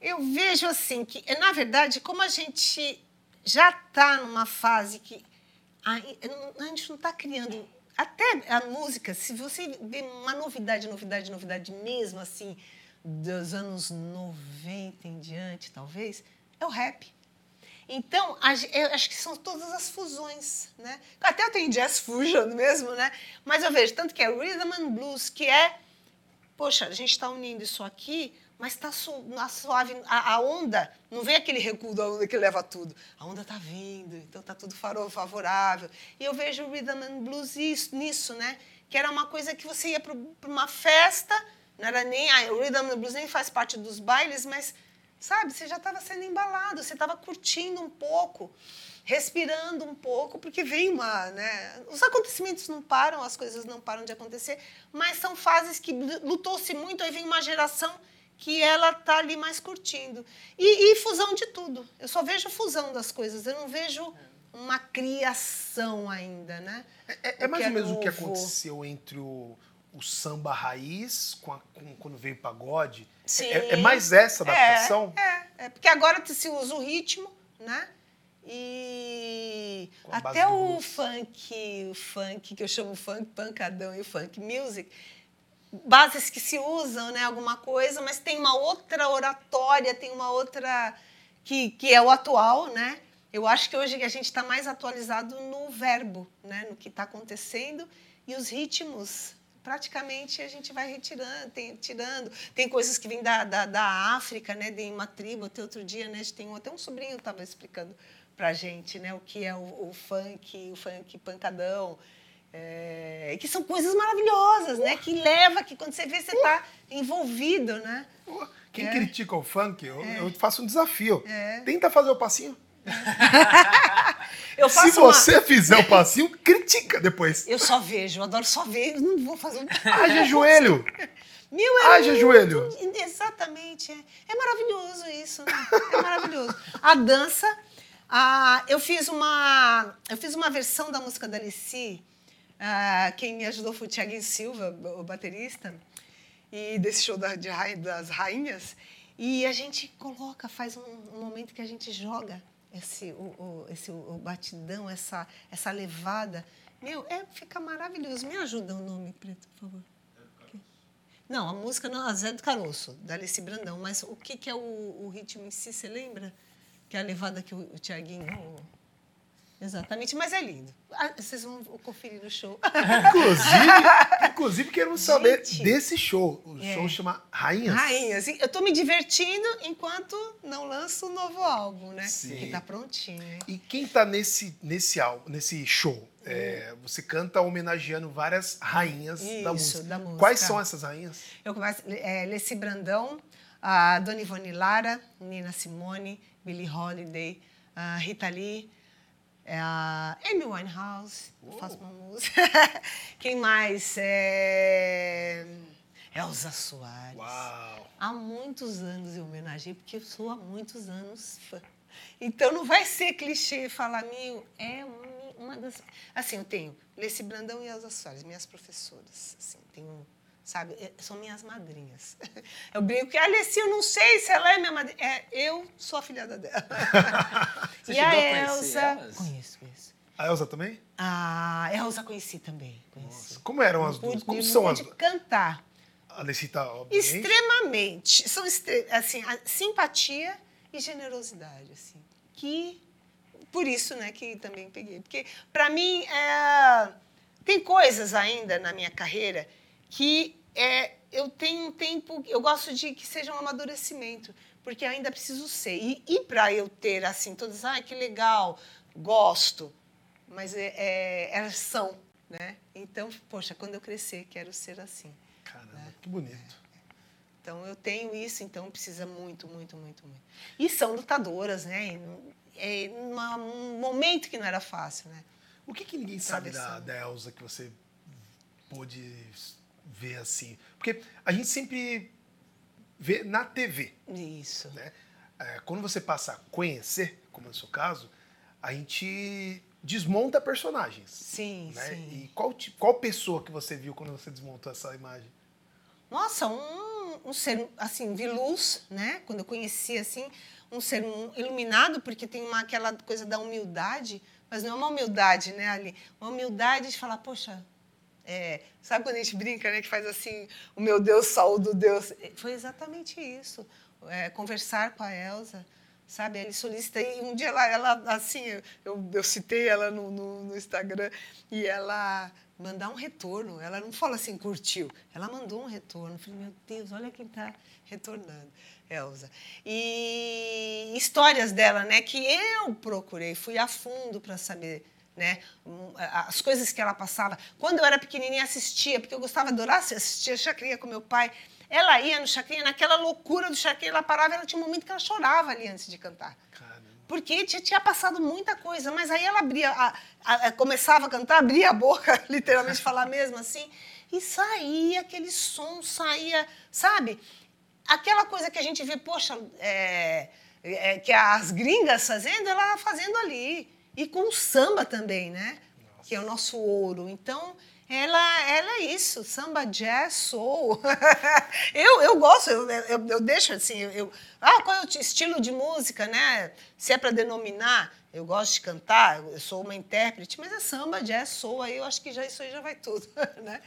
Eu vejo assim que, na verdade, como a gente já está numa fase que a, a gente não está criando. Até a música, se você vê uma novidade, novidade, novidade mesmo, assim, dos anos 90 em diante, talvez, é o rap. Então, eu acho que são todas as fusões, né? Até tem jazz fusion mesmo, né? Mas eu vejo tanto que é rhythm and blues, que é poxa, a gente está unindo isso aqui, mas está suave. A, a onda, não vem aquele recuo da onda que leva tudo. A onda está vindo, então está tudo favorável. E eu vejo o rhythm and blues isso, nisso, né? Que era uma coisa que você ia para uma festa, não era nem. ah, o rhythm and blues nem faz parte dos bailes, mas, sabe, você já estava sendo embalado, você estava curtindo um pouco respirando um pouco, porque vem uma, né? Os acontecimentos não param, as coisas não param de acontecer, mas são fases que lutou-se muito, aí vem uma geração que ela tá ali mais curtindo. E, e fusão de tudo. Eu só vejo fusão das coisas, eu não vejo uma criação ainda, né? É, é O mais que ou menos o que aconteceu entre o, o samba raiz com, a- com- quando veio o pagode. Sim. É, é mais essa adaptação? É, é, é, porque agora se usa o ritmo, né? E até o funk, o funk que eu chamo funk pancadão e o funk music, bases que se usam, né? Alguma coisa, mas tem uma outra oratória, tem uma outra que, que é o atual, né? Eu acho que hoje a gente está mais atualizado no verbo, né? No que está acontecendo e os ritmos. Praticamente a gente vai retirando, tem, tirando. Tem coisas que vêm da, da, da África, né? De uma tribo. Até outro dia, né? Tem até um sobrinho estava explicando para gente, né? O que é o, o funk, o funk pancadão. É, que são coisas maravilhosas, né? Que leva, que quando você vê, você está envolvido, né? Quem É. critica o funk, eu, eu faço um desafio. É. Tenta fazer o passinho. Eu Se uma- você fizer o passinho, critica depois. Eu só vejo, eu adoro só ver, eu não vou fazer um. Haja joelho. Meu, é Haja muito- joelho. Exatamente. É, é maravilhoso isso. né? É maravilhoso. A dança, ah, eu fiz uma eu fiz uma versão da música da Alici. Ah, quem me ajudou foi o Tiaguinho Silva, o baterista, e desse show da- de das rainhas. E a gente coloca, faz um, um momento que a gente joga esse, o, o- esse, o batidão, essa, essa levada. Meu, é, fica maravilhoso. Me ajuda o nome, Preto, por favor. Não, a música não, a Zé do Caroço, da Alice Brandão. Mas o que, que é o, o ritmo em si, você lembra? Que é a levada que o, o Tiaguinho... Exatamente, mas é lindo. Ah, vocês vão conferir no show. Inclusive, inclusive queremos saber Gente. desse show. O É. show chama Rainhas. Rainhas. Eu tô me divertindo enquanto não lanço o novo álbum, né? Sim. Que tá prontinho? E quem tá nesse, nesse álbum, nesse show? É, você canta homenageando várias rainhas da Isso, música. da música. Quais são essas rainhas? Eu começo, é, Leci Brandão, a Dona Ivone Lara, Nina Simone, Billie Holiday, a Rita Lee, é, a Amy Winehouse, eu faço uma música. Quem mais? É... Elza Soares. Uau! Há muitos anos eu homenageei, porque eu sou há muitos anos fã. Então não vai ser clichê falar mil, é um- uma das. Assim, eu tenho Leci Brandão e Elza Soares, minhas professoras. Assim, tenho, sabe, é, são minhas madrinhas. Eu brinco que a Leci, eu não sei se ela é minha madrinha. É, eu sou a filhada dela. Você e a a conhecer Elza. elas? Conheço, conheço. A Elza também? A Elza conheci também. Conheci. Como eram as duas? Pude- Como são as pude cantar. A Lecita, obviamente. Extremamente. São estre- assim, a simpatia e generosidade, assim. Que por isso, né, que também peguei, porque para mim é, tem coisas ainda na minha carreira que é, eu tenho um tempo, eu gosto de que seja um amadurecimento, porque ainda preciso ser. E, e para eu ter assim todas, ai que legal, gosto, mas é, é, elas são, né? Então, poxa, quando eu crescer quero ser assim. Caramba, que bonito. Então eu tenho isso, então precisa muito, muito, muito, muito. E são lutadoras, né? E É uma- um momento que não era fácil, né? O que, que ninguém sabe da, Atravessando. da Elza que você pôde ver assim? Porque a gente sempre vê na TV, Isso. né? É, quando você passa a conhecer, como é o seu caso, a gente desmonta personagens. Sim, né? sim. E qual, qual pessoa que você viu quando você desmontou essa imagem? Nossa, um, um ser, assim, vi luz, né? Quando eu conheci, assim, um ser um- iluminado, porque tem uma, aquela coisa da humildade, mas não é uma humildade, né, ali? Uma humildade de falar, poxa, é, sabe quando a gente brinca, né, que faz assim, o meu Deus, saúde o Deus? Foi exatamente isso. É, conversar com a Elsa, sabe? Ele solicita, e um dia ela, ela assim, eu, eu citei ela no, no, no Instagram, e ela mandar um retorno. Ela não fala assim, curtiu. Ela mandou um retorno. Eu falei, meu Deus, olha quem está retornando, Elsa. E histórias dela, né, que eu procurei, fui a fundo para saber né? As coisas que ela passava. Quando eu era pequenininha, assistia, porque eu gostava, adorava assistir a Chacrinha com meu pai. Ela ia no Chacrinha, naquela loucura do Chacrinha, ela parava, ela tinha um momento que ela chorava ali antes de cantar. Caramba. Porque tinha, tinha passado muita coisa, mas aí ela abria, a- a- a- começava a cantar, abria a boca, literalmente falar mesmo assim, e saía aquele som, saía, sabe? Aquela coisa que a gente vê, poxa, é, é, que as gringas fazendo, ela fazendo ali. E com o samba também, né? que é o nosso ouro. Então, ela, ela é isso, samba, jazz, soul. eu, eu gosto, eu, eu, eu deixo assim, eu, ah, qual é o estilo de música, né? Se é para denominar, eu gosto de cantar, eu sou uma intérprete, mas é samba, jazz, soul, aí eu acho que já isso aí já vai tudo, né?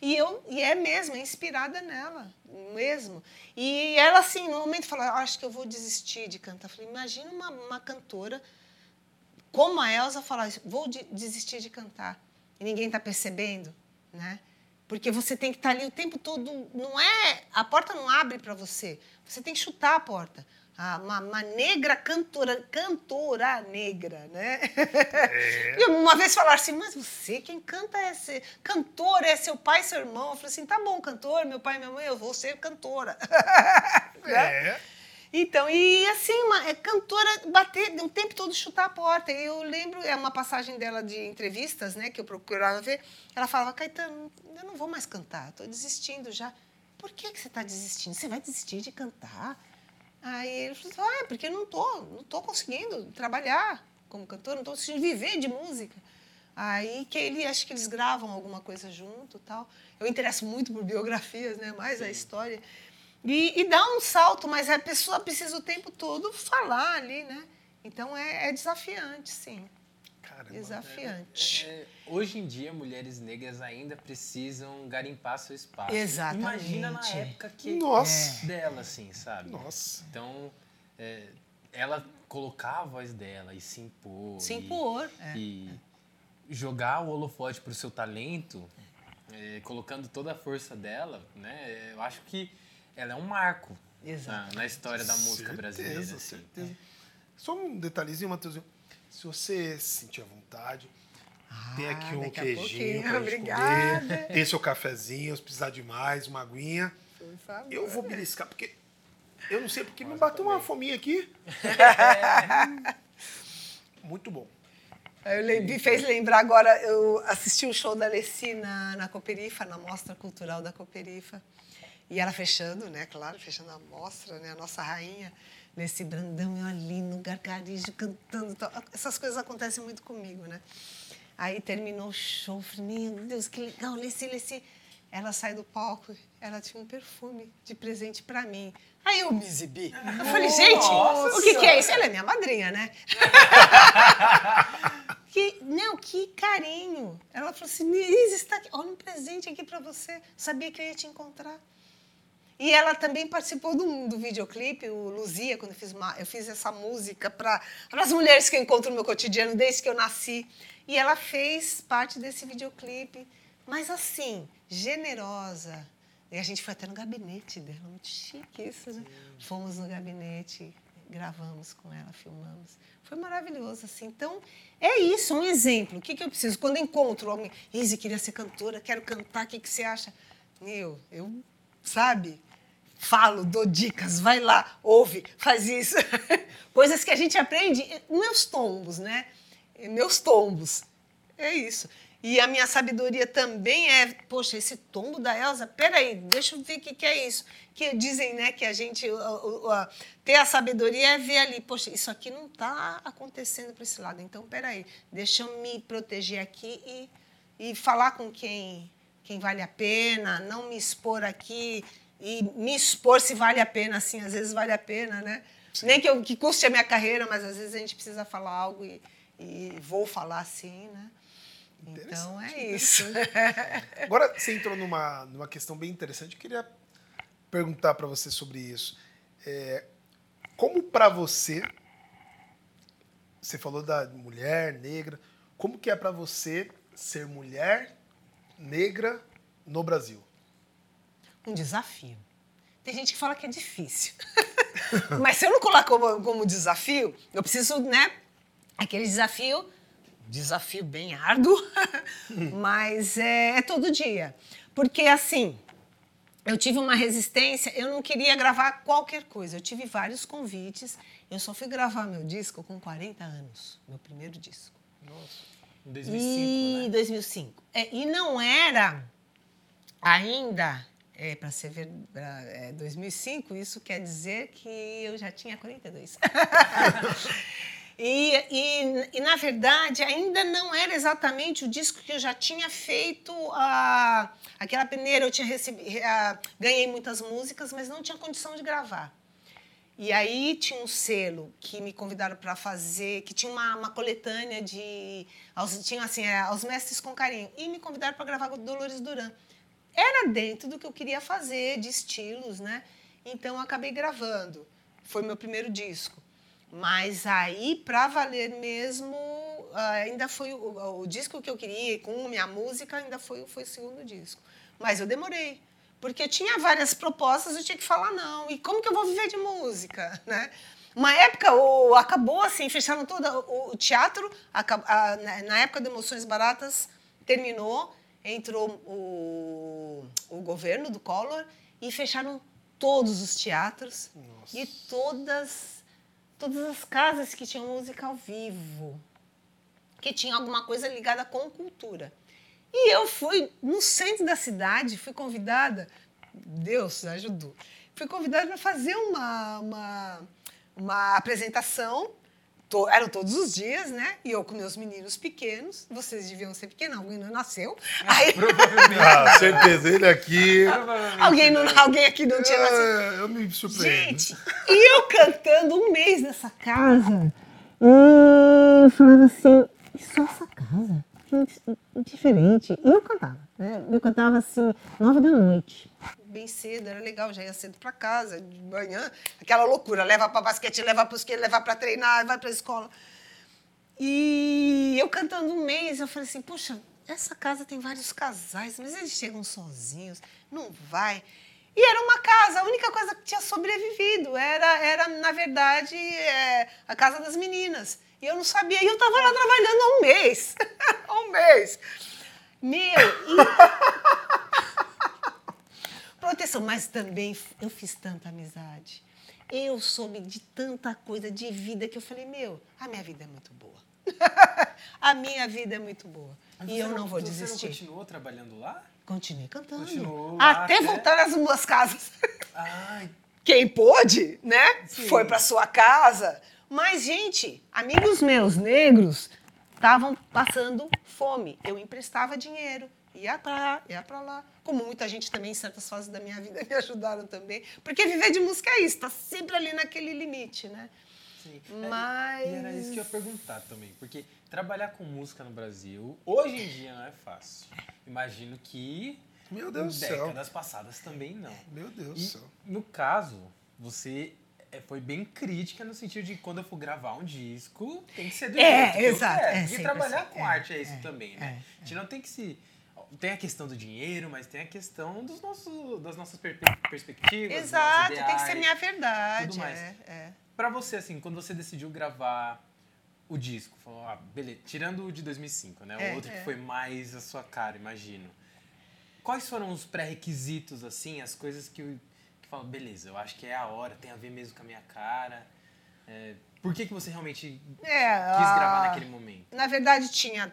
E, eu, e é mesmo, é inspirada nela, mesmo. E ela, assim, no momento, falou, acho que eu vou desistir de cantar. Eu falei, imagina uma, uma cantora como a Elsa falar, vou de, desistir de cantar. E ninguém está percebendo, né? Porque você tem que estar tá ali o tempo todo. Não é. A porta não abre para você. Você tem que chutar a porta. Ah, uma, uma, negra cantora, cantora negra, né? É. E uma vez falaram assim, mas você, quem canta é esse cantor, é seu pai seu irmão. Eu falei assim, tá bom, cantor, meu pai e minha mãe, eu vou ser cantora. Né? Então, e assim, uma é cantora bater o tempo todo chutar a porta. Eu lembro, é uma passagem dela de entrevistas, né, que eu procurava ver. Ela falava, Caetano, eu não vou mais cantar, estou desistindo já. Por que, que você está desistindo? Você vai desistir de cantar? Aí ele falou, ah, porque eu não tô, não tô conseguindo trabalhar como cantor, não estou conseguindo viver de música. Aí que ele, acho que eles gravam alguma coisa junto tal. Eu interesso muito por biografias, né, mais Sim. a história. E, e dá um salto, mas a pessoa precisa o tempo todo falar ali, né? Então é, é desafiante, sim. Caramba, desafiante. É, é, hoje em dia, mulheres negras ainda precisam garimpar seu espaço. Exatamente. Imagina na época que Nossa. dela, assim, sabe? Nossa. Então, é, ela colocar a voz dela e se impor. Se impor. E, e jogar o holofote para o seu talento, é, colocando toda a força dela, né? Eu acho que ela é um marco na, na, história da música certeza, brasileira. Assim. Certeza. Só um detalhezinho, Matheusinho. Se você se sentir à vontade, ah, tem aqui um queijinho para Obrigada. comer. Tem seu cafezinho, se precisar de mais, uma aguinha. Eu vou beliscar, porque eu não sei porque Nossa, me bateu uma fominha aqui. Muito bom. Eu me fez lembrar agora, eu assisti o um show da Alessi na, na Cooperifa, na Mostra Cultural da Cooperifa. E ela fechando, né? Claro, fechando a mostra, né? A nossa rainha, nesse brandão, eu ali no gargarejo, cantando. Tal. Essas coisas acontecem muito comigo, né? Aí terminou o show, falei, meu Deus, que legal, Leci, Leci. Ela sai do palco, ela tinha um perfume de presente para mim. Aí eu me exibi. Eu falei, gente, Nossa. o que, que, é isso? Ela é minha madrinha, né? que, não, que carinho. Ela falou assim, Nise, está aqui. Olha um presente aqui para você. Sabia que eu ia te encontrar. E ela também participou do, do videoclipe, o Luzia, quando eu fiz, uma, eu fiz essa música para as mulheres que eu encontro no meu cotidiano desde que eu nasci. E ela fez parte desse videoclipe, mas assim, generosa. E a gente foi até no gabinete dela, muito chique isso, né? Fomos no gabinete, gravamos com ela, filmamos. Foi maravilhoso, assim. Então, é isso, um exemplo. O que, que eu preciso? Quando encontro alguém, Izzy, queria ser cantora, quero cantar, o que, que você acha? Eu, eu, sabe? Falo, dou dicas, vai lá, ouve, faz isso. Coisas que a gente aprende, meus tombos, né? Meus tombos. É isso. E a minha sabedoria também é, poxa, esse tombo da Elsa, peraí, deixa eu ver o que, que é isso. Que dizem, né, que a gente, uh, uh, ter a sabedoria é ver ali, poxa, isso aqui não está acontecendo para esse lado. Então, peraí, deixa eu me proteger aqui e, e falar com quem, quem vale a pena, não me expor aqui e me expor se vale a pena, assim, às vezes vale a pena, né? Sim. Nem que, eu, que custe a minha carreira, mas às vezes a gente precisa falar algo e, e vou falar assim, né? Então é isso. Agora você entrou numa, numa questão bem interessante, eu queria perguntar para você sobre isso. É, como para você, você falou da mulher negra, como que é para você ser mulher negra no Brasil? Um desafio. Tem gente que fala que é difícil. Mas se eu não colocar como, como desafio, eu preciso, né? Aquele desafio, desafio bem árduo, mas é, é todo dia. Porque, assim, eu tive uma resistência, eu não queria gravar qualquer coisa. Eu tive vários convites. Eu só fui gravar meu disco com 40 anos, meu primeiro disco. Nossa. Em 2005, e né? 2005. É, e não era ainda é, para ser ver, é, 2005, isso quer dizer que eu já tinha 42. E, e, e, na verdade, ainda não era exatamente o disco que eu já tinha feito. A, aquela peneira, eu tinha a, ganhei muitas músicas, mas não tinha condição de gravar. E aí tinha um selo que me convidaram para fazer, que tinha uma, uma coletânea de. Aos, tinha assim, é, aos mestres com carinho. E me convidaram para gravar com Dolores Duran. Era dentro do que eu queria fazer, de estilos, né? Então acabei gravando. Foi meu primeiro disco. Mas aí, para valer mesmo, ainda foi o, o, disco que eu queria, com minha música, ainda foi, foi o segundo disco. Mas eu demorei, porque tinha várias propostas, eu tinha que falar não. E como que eu vou viver de música, né? Uma época, o, acabou assim, fecharam todo o, o teatro, a, a, na época de Emoções Baratas, terminou, entrou o, o governo do Collor e fecharam todos os teatros Nossa. e todas todas as casas que tinham música ao vivo, que tinha alguma coisa ligada com cultura. E eu fui no centro da cidade, fui convidada, Deus ajudou, fui convidada para fazer uma, uma, uma apresentação To, eram todos os dias, né? E eu com meus meninos pequenos. Vocês deviam ser pequenos, alguém não nasceu. Ah, Aí... Provavelmente. Ah, certeza, ele aqui. alguém, não, alguém aqui não tinha nascido. É, eu me surpreendo. Gente, e eu cantando um mês nessa casa. E eu falava assim: só essa casa? Diferente. E eu cantava. Né? Eu cantava assim, nove da noite bem cedo, era legal, já ia cedo para casa, de manhã, aquela loucura, leva para basquete, leva para os que, leva para treinar, vai para escola. E eu cantando um mês, eu falei assim, puxa, essa casa tem vários casais, mas eles chegam sozinhos, não vai. E era uma casa, a única coisa que tinha sobrevivido era, era na verdade, é, a casa das meninas. E eu não sabia, e eu estava lá trabalhando há um mês. há um mês. Meu, e proteção, mas também eu fiz tanta amizade. Eu soube de tanta coisa de vida que eu falei, meu, a minha vida é muito boa. a minha vida é muito boa. Mas e eu não, vou desistir. Você não continuou trabalhando lá? Continuei cantando. Continuou lá, até, até voltar às duas casas. Ai. Quem pôde, né? Sim. Foi para sua casa. Mas, gente, amigos meus negros estavam passando fome. Eu emprestava dinheiro ia para lá, ia para lá. Como muita gente também, em certas fases da minha vida, me ajudaram também. Porque viver de música é isso, tá sempre ali naquele limite, né? Sim. Mas... É, e era isso que eu ia perguntar também. Porque trabalhar com música no Brasil, hoje em dia não é fácil. Imagino que... Meu Deus do céu. décadas passadas também não. Meu Deus do céu. No caso, você é, foi bem crítica no sentido de quando eu for gravar um disco, tem que ser do é, jeito exato. É, e trabalhar com é, arte é isso é, também, né? É, a gente não tem que se tem a questão do dinheiro, mas tem a questão dos nossos, das nossas per perspectivas. Exato, ideais, tem que ser minha verdade. Tudo mais. Pra você, assim, quando você decidiu gravar o disco, falou, ah, beleza, tirando o de 2005, né? O outro que foi mais a sua cara, imagino. Quais foram os pré-requisitos, assim, as coisas que, que falam, beleza, eu acho que é a hora, tem a ver mesmo com a minha cara? É, por que, que você realmente é, quis gravar naquele momento? Na verdade, tinha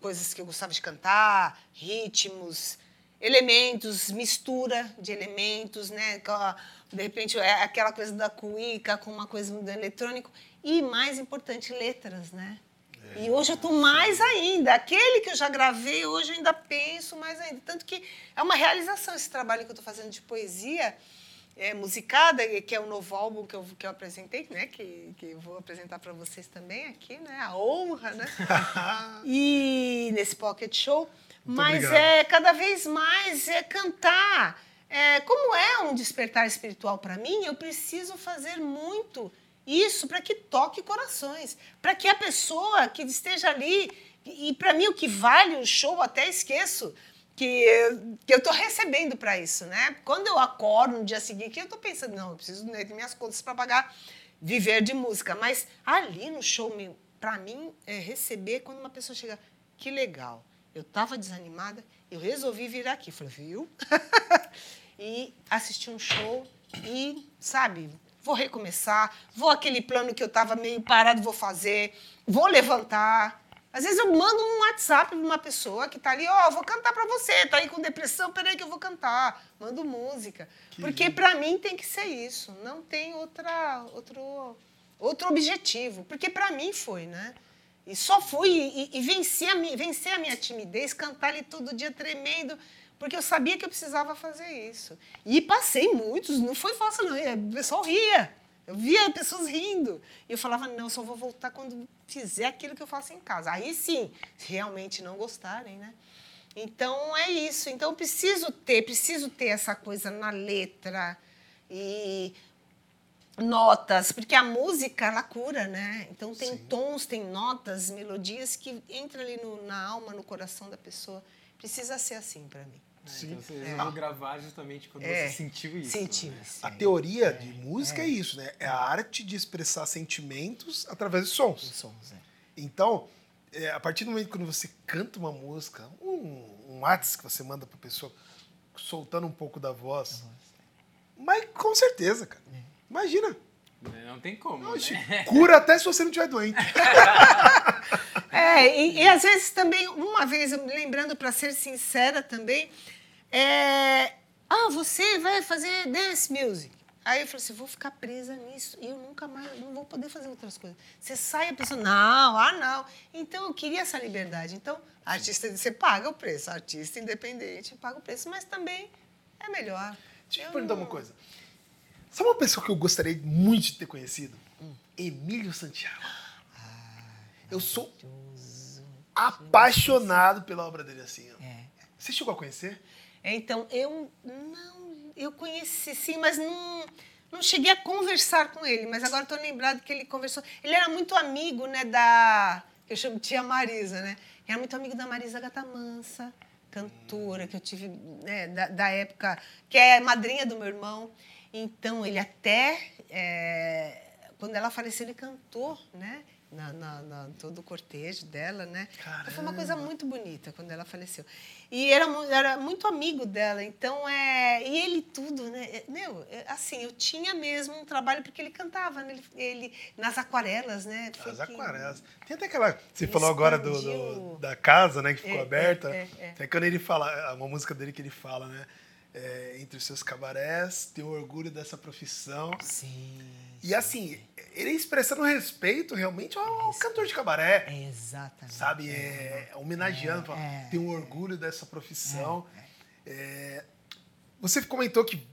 coisas que eu gostava de cantar, ritmos, elementos, mistura de elementos, né? De repente, é aquela coisa da cuíca com uma coisa do eletrônico. E, mais importante, letras, né? É, e hoje eu estou mais ainda. Aquele que eu já gravei, hoje eu ainda penso mais ainda. Tanto que é uma realização esse trabalho que eu estou fazendo de poesia é, musicada, que é o novo álbum que eu, que eu apresentei, né? Que, que vou apresentar para vocês também aqui, né? A honra, né? e nesse Pocket Show. Muito Mas obrigado. é cada vez mais é cantar. É, como é um despertar espiritual para mim, eu preciso fazer muito isso para que toque corações, para que a pessoa que esteja ali e para mim o que vale o show até esqueço que, que eu estou recebendo para isso, né? Quando eu acordo no dia seguinte, eu estou pensando, não, eu preciso né, de minhas contas para pagar, viver de música. Mas ali no show, para mim, é receber quando uma pessoa chega, que legal, eu estava desanimada, eu resolvi vir aqui. Falei, viu? e assisti um show e, sabe, vou recomeçar, vou aquele plano que eu estava meio parado, vou fazer, vou levantar, às vezes eu mando um WhatsApp para uma pessoa que está ali, ó, oh, vou cantar para você, está aí com depressão, peraí que eu vou cantar. Mando música. Que Porque para mim tem que ser isso, não tem outra, outro, outro objetivo, porque para mim foi, né? E só fui e, e venci a minha, vencer a minha timidez, cantar ali todo dia tremendo, porque eu sabia que eu precisava fazer isso. E passei muitos, não foi fácil não, o pessoal ria. Eu via pessoas rindo. E eu falava, não, só vou voltar quando fizer aquilo que eu faço em casa. Aí sim, realmente não gostarem, né? Então é isso. Então eu preciso ter, preciso ter essa coisa na letra e notas, porque a música ela cura, né? Então tem Sim. tons, tem notas, melodias que entram ali no- na alma, no coração da pessoa. Precisa ser assim para mim. Então você resolveu gravar justamente quando É, você sentiu isso. Senti. né? A teoria de música é. isso, né? É a arte de expressar sentimentos através de sons. Sons, é. Então, é, a partir do momento que você canta uma música, um, um WhatsApp que você manda pra pessoa, soltando um pouco da voz, mas com certeza, cara. Imagina. Não tem como, Oxe, né? cura até se você não estiver doente. É, e, e às vezes também, uma vez, lembrando para ser sincera também, é, ah, você vai fazer dance music. Aí eu falei assim, vou ficar presa nisso e eu nunca mais, não vou poder fazer outras coisas. Você sai a pessoa, não, ah, não. Então eu queria essa liberdade. Então, artista, você paga o preço, artista independente paga o preço, mas também é melhor. Deixa eu Eu te perguntar não- uma coisa. Sabe uma pessoa que eu gostaria muito de ter conhecido? Emílio Santiago. eu sou apaixonado pela obra dele assim. É. Você chegou a conhecer? Então, eu não, eu conheci sim, mas não, não cheguei a conversar com ele, mas agora estou lembrado que ele conversou. Ele era muito amigo, né, da que eu chamo tia Marisa, né? Era muito amigo da Marisa Gata Mansa, cantora que eu tive, né, da, da época, que é madrinha do meu irmão. Então, ele até é, quando ela faleceu, ele cantou, né? Na, na, na- todo o cortejo dela, né? Então, foi uma coisa muito bonita quando ela faleceu. E era, era muito amigo dela, então é. E ele tudo, né? É, Meu, é, assim, eu tinha mesmo um trabalho porque ele cantava, né? Ele, ele- nas aquarelas, né? Foi As que- aquarelas. Tem até aquela. Você falou agora do, do- da casa, né? Que ficou É, aberta. é, é, é. Tem quando ele fala, uma música dele que ele fala, né? É, entre os seus cabarés, tenho orgulho dessa profissão. Sim. E assim, ele expressando respeito realmente ao cantor de cabaré. É exatamente. Sabe? É, homenageando, fala, é, tenho orgulho dessa profissão. É, você comentou que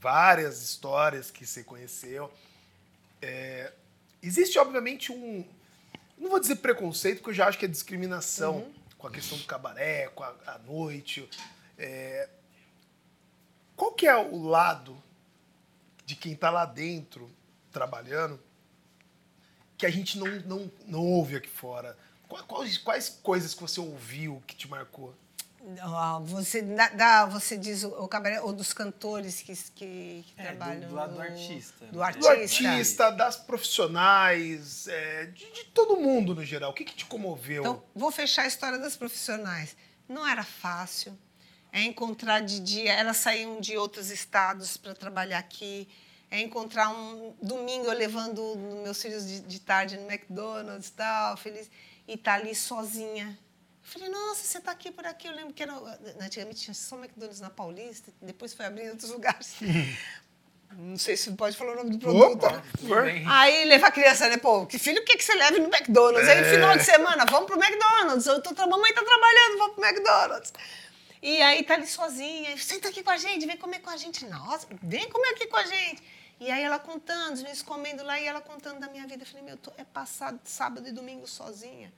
várias histórias que você conheceu. É, existe, obviamente, um. Não vou dizer preconceito, porque eu já acho que é discriminação Uhum. com a questão do cabaré, com a, a noite. É, qual que é o lado de quem está lá dentro trabalhando que a gente não, não, não ouve aqui fora? Qua- Quais, quais coisas que você ouviu que te marcou? Você, dá- você diz o, cabaré, ou dos cantores que, que, que É, do- trabalham. do lado do artista, Do né? artista. Do artista, das profissionais, é, de, de todo mundo no geral. O que, que te comoveu? Então, vou fechar a história das profissionais. Não era fácil. É encontrar de dia, elas saíam de outros estados para trabalhar aqui. É encontrar um domingo eu levando meus filhos de, de tarde no McDonald's e tal, feliz, e estar ali sozinha. Eu falei, nossa, você está aqui por aqui. Eu lembro que era, antigamente tinha só McDonald's na Paulista, depois foi abrindo em outros lugares. Não sei se pode falar o nome do produto. Opa. Aí levar a criança, né? Pô, que filho quer que você leve no McDonald's? Aí, É. final de semana, vamos pro McDonald's. Eu tô, mamãe tá trabalhando, vamos pro McDonald's. E aí tá ali sozinha, senta aqui com a gente, vem comer com a gente. Nossa, vem comer aqui com a gente. E aí ela contando, os meninos comendo lá e ela contando da minha vida. Eu falei, meu, tô, é passado sábado e domingo sozinha.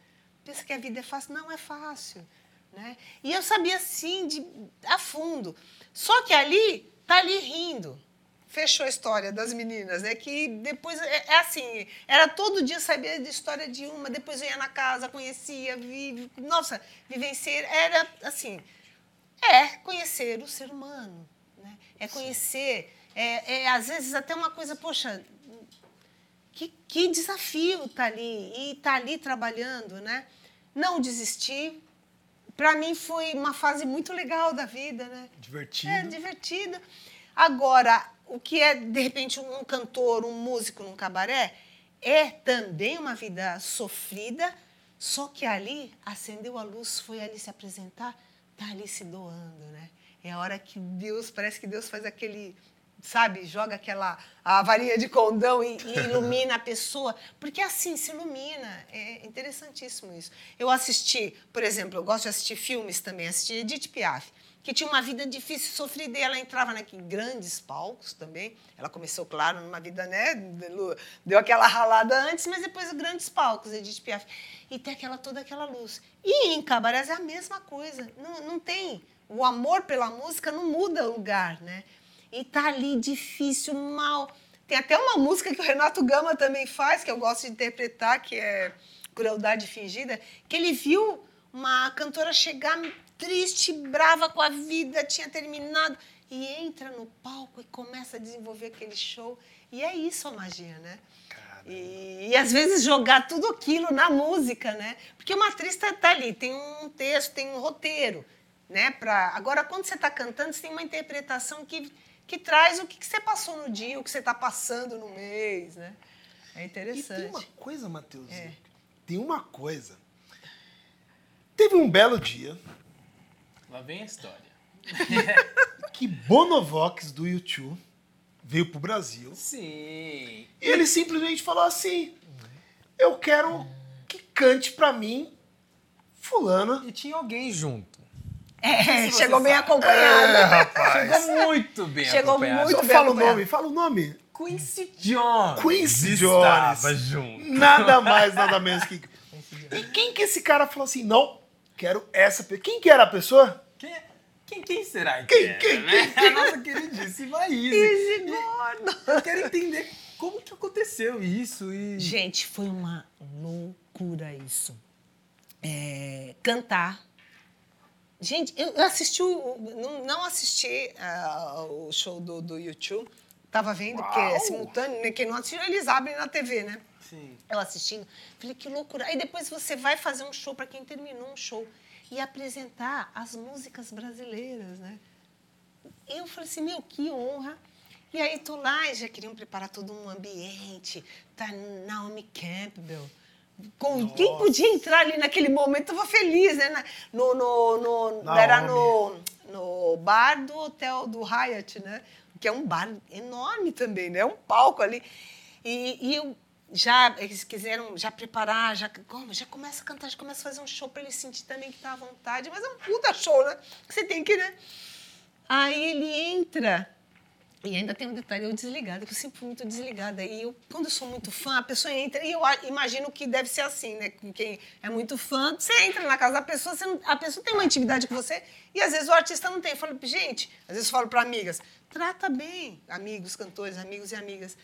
Pensa que a vida é fácil? Não é fácil. Né? E eu sabia assim, de, a fundo. Só que ali, tá ali rindo fechou a história das meninas, né? Que depois é, é assim, era todo dia saber da história de uma, depois eu ia na casa, conhecia, vi, nossa, vivenciar, era assim, é conhecer o ser humano, né? É conhecer, é, é às vezes até uma coisa, poxa, que, que desafio tá ali e tá ali trabalhando, né? Não desistir. Para mim foi uma fase muito legal da vida, né? Divertido. É divertido. Agora, o que é, de repente, um cantor, um músico num cabaré, é também uma vida sofrida, só que ali acendeu a luz, foi ali se apresentar, tá ali se doando, né? É a hora que Deus, parece que Deus faz aquele sabe, joga aquela a varinha de condão e, e ilumina a pessoa, porque assim se ilumina. É interessantíssimo isso. Eu assisti, por exemplo, eu gosto de assistir filmes também, assisti Edith Piaf que tinha uma vida difícil, sofrida, e ela entrava naqueles grandes palcos também. Ela começou, claro, numa vida, né? Deu aquela ralada antes, mas depois grandes palcos, Edith Piaf. E tem aquela, toda aquela luz. E em Cabarés é a mesma coisa. Não, não tem. O amor pela música não muda o lugar, né? E tá ali difícil, mal. Tem até uma música que o Renato Gama também faz, que eu gosto de interpretar, que é Crueldade Fingida, que ele viu uma cantora chegar triste, brava com a vida, tinha terminado. E entra no palco e começa a desenvolver aquele show. E é isso a magia, né? E, e, às vezes jogar tudo aquilo na música, né? Porque uma atriz está tá ali, tem um texto, tem um roteiro, né? Pra... Agora, quando você está cantando, você tem uma interpretação que, que traz o que, que você passou no dia, o que você está passando no mês, né? É interessante. E tem uma coisa, Matheus, É. tem uma coisa. Teve um belo dia Lá vem a história. que Bonovox do YouTube veio pro Brasil Sim. e ele simplesmente falou assim: Eu quero que cante pra mim fulana. E tinha alguém junto. É, chegou bem sabe. acompanhada. É, rapaz. Chegou muito bem Chegou acompanhado. muito Só bem fala o acompanhado. nome, fala o nome. Quincy Jones. Quincy Estava Jones. junto. Nada mais, nada menos que. E quem que esse cara falou assim? Não, quero essa pessoa. Quem que era a pessoa? Quem, quem, quem será que Quem, era, quem, né? quem, A nossa queridíssima Izzy. Esse gordo. Eu quero entender como que aconteceu isso e... Gente, foi uma loucura isso. É, cantar. Gente, eu assisti, o, não, não assisti ah, o show do, do YouTube. Tava vendo, porque é simultâneo, né? Quem não assistiu, eles abrem na TV, né? Sim. Eu assistindo, falei, que loucura. Aí depois você vai fazer um show para quem terminou um show e apresentar as músicas brasileiras, né? Eu falei assim, meu, que honra. E aí tô lá e já queriam preparar todo um ambiente. Tá Naomi Campbell. Com, quem podia entrar ali naquele momento tava feliz, né? No, no, no- era no, no bar do hotel do Hyatt, né? Que é um bar enorme também, né? É um palco ali. E, e eu já eles quiseram já preparar, já como, já começa a cantar, já começa a fazer um show para ele sentir também que tá à vontade, mas é um puta show, né? Você tem que, né? Aí ele entra e ainda tem um detalhe, eu desligada, que eu sempre fui muito desligada. E eu, quando eu sou muito fã, a pessoa entra e eu imagino que deve ser assim, né? Com quem é muito fã, você entra na casa da pessoa, não- a pessoa tem uma intimidade com você e às vezes o artista não tem. Eu falo, gente, às vezes eu falo para amigas, trata bem amigos, cantores, amigos e amigas.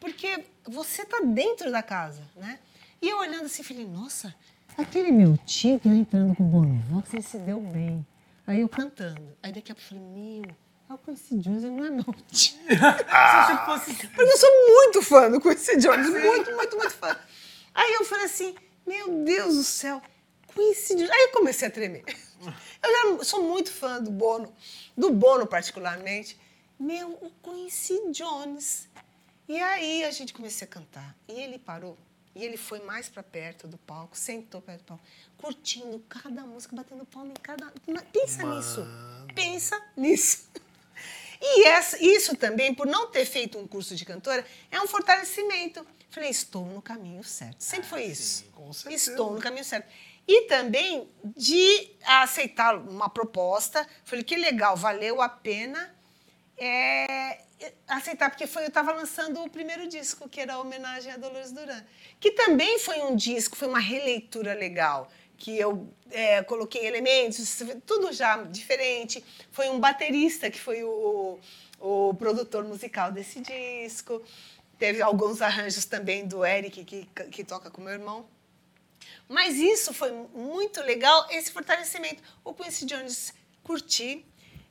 Porque você tá dentro da casa, né? E eu olhando assim, falei, nossa, aquele meu tio que tá entrando com o Bonovox, ele se deu bem. Aí eu cantando. Aí daqui a pouco eu falei, meu, é o Quincy Jones, não é meu tio. Porque eu sou muito fã do Quincy Jones, muito, muito, muito fã. Aí eu falei assim, meu Deus do céu, Quincy Jones. Aí eu comecei a tremer. Eu já sou muito fã do Bono, do Bono particularmente. Meu, o Quincy Jones. E aí a gente começou a cantar. E ele parou. E ele foi mais para perto do palco, sentou perto do palco, curtindo cada música, batendo palma em cada. Pensa nisso. Pensa nisso. E essa- isso também, por não ter feito um curso de cantora, é um fortalecimento. Falei, estou no caminho certo. Sempre foi isso. com certeza. Estou no caminho certo. E também de aceitar uma proposta. Falei, que legal, valeu a pena é, aceitar, porque foi, eu estava lançando o primeiro disco, que era a homenagem a Dolores Duran. Que também foi um disco, foi uma releitura legal. Que eu é, coloquei elementos, tudo já diferente. Foi um baterista que foi o, o produtor musical desse disco. Teve alguns arranjos também do Eric, que, que toca com meu irmão. Mas isso foi muito legal, esse fortalecimento. O Quincy Jones curti.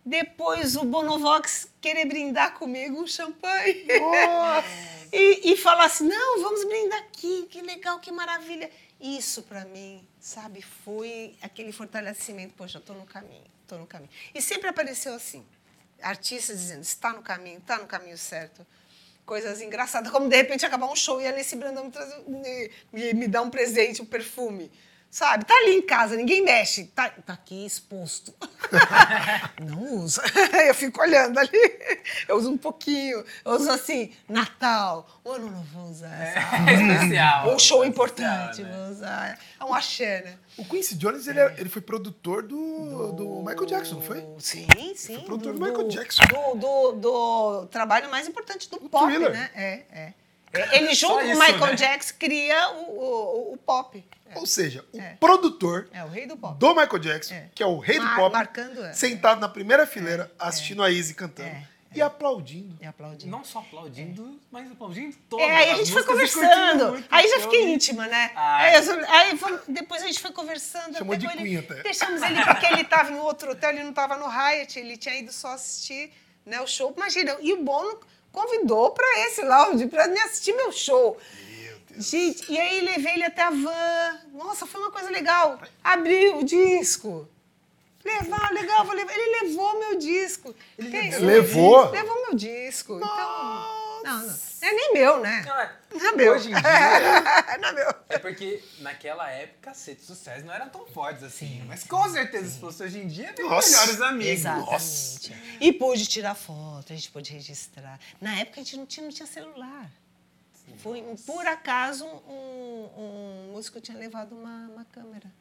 Depois o Bonovox querer brindar comigo um champanhe. e, e falar assim, não, vamos brindar aqui, que legal, que maravilha. Isso para mim, sabe, foi aquele fortalecimento. Poxa, estou no caminho, estou no caminho. E sempre apareceu assim, artistas dizendo, está no caminho, está no caminho certo coisas engraçadas, como de repente acabar um show e a Alice Brandão me, me, me- me dar um presente, um perfume. Sabe? Tá ali em casa, ninguém mexe. Tá, tá aqui exposto. Não usa. Eu fico olhando ali. Eu uso um pouquinho. Eu uso assim, Natal. O ano novo vou usar. sabe? É especial. Um show É importante, especial, né? vou usar. É um axé, né? O Quincy Jones, ele, é- ele foi produtor do, do Michael Jackson, não foi? Sim, sim. Foi produtor do Michael Jackson. Do, do, do trabalho mais importante do pop, Thriller. né? É, é. É, Ele, junto Só com o isso, Michael né? Jackson, cria o, o, o pop. Ou seja, o É. produtor É, o rei do pop. do Michael Jackson, É. que é o rei do Mar- pop, marcando, é. sentado na primeira fileira, assistindo a Izzy cantando É. e aplaudindo. E aplaudindo. Não só aplaudindo, mas aplaudindo todas É, aí a gente foi conversando. Aí já fiquei íntima, né? Ah, aí, eu- aí fomos- depois a gente foi conversando. Chamou até de ele, até. Deixamos ele porque ele estava em outro hotel, ele não estava no Hyatt, ele tinha ido só assistir né, o show. Imagina, e o Bono convidou para esse lounge, para me assistir meu show. Gente, e aí levei ele até a van. Nossa, foi uma coisa legal. Abri o disco. Levar, legal, vou levar. Ele levou meu disco. Ele Levou? Levou meu disco. Então, não, não. É nem meu, né? Não, é- Não é meu. Hoje em dia, não é meu. é porque naquela época as redes sociais não eram tão fortes assim. Mas com certeza, se fosse hoje em dia, tem Nossa. melhores amigos. Exatamente. E pude tirar foto, a gente pôde registrar. Na época a gente não tinha, não tinha celular. Foi, por acaso, um, um músico tinha levado uma, uma câmera.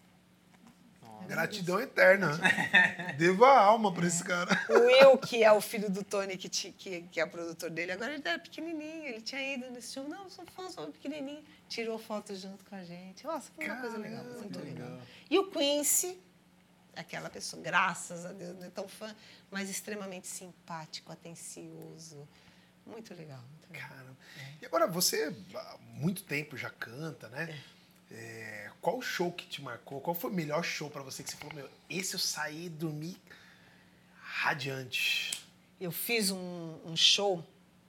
Gratidão eterna. Devo a alma pra esse cara. O Will, que é o filho do Tony, que, ti- que, que é produtor dele, agora ele era pequenininho, ele tinha ido nesse show. Não, sou fã, sou pequenininho. Tirou foto junto com a gente. Nossa, foi uma coisa legal, muito legal. E o Quincy, aquela pessoa, graças a Deus, não é tão fã, mas extremamente simpático, atencioso. Muito legal. Muito legal. Cara, e agora você há muito tempo já canta, né? É, qual show que te marcou? Qual foi o melhor show pra você que você falou, meu, esse eu saí e dormi radiante. Eu fiz um, um show,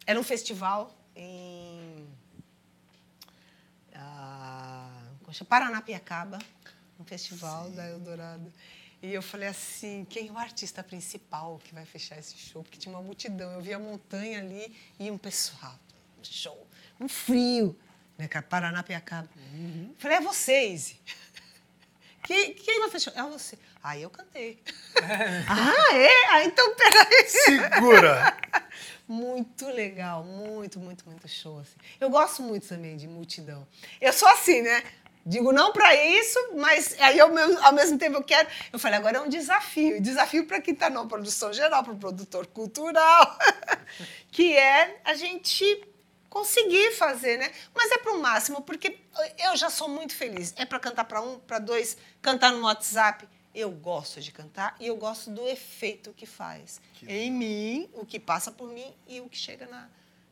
era um festival em poxa, Paranapiacaba, um festival da Eldorado. E eu falei assim, quem é o artista principal que vai fechar esse show? Porque tinha uma multidão, eu vi a montanha ali e um pessoal, um show, um frio, né, cara, Paranapiacaba. Falei, é vocês. Quem, quem vai fechar? É você. Aí eu cantei. ah, é? Ah, então peraí. Segura! Muito legal, muito, muito, muito show. Assim. Eu gosto muito também de multidão. Eu sou assim, né? Digo não para isso, mas aí ao mesmo, ao mesmo tempo eu quero. Eu falei, agora é um desafio. Desafio para quem está na produção geral, para o produtor cultural, que é a gente conseguir fazer, né? Mas é para o máximo, porque eu já sou muito feliz. É para cantar para um, para dois, cantar no WhatsApp. Eu gosto de cantar e eu gosto do efeito que faz em mim, o que passa por mim e o que chega na,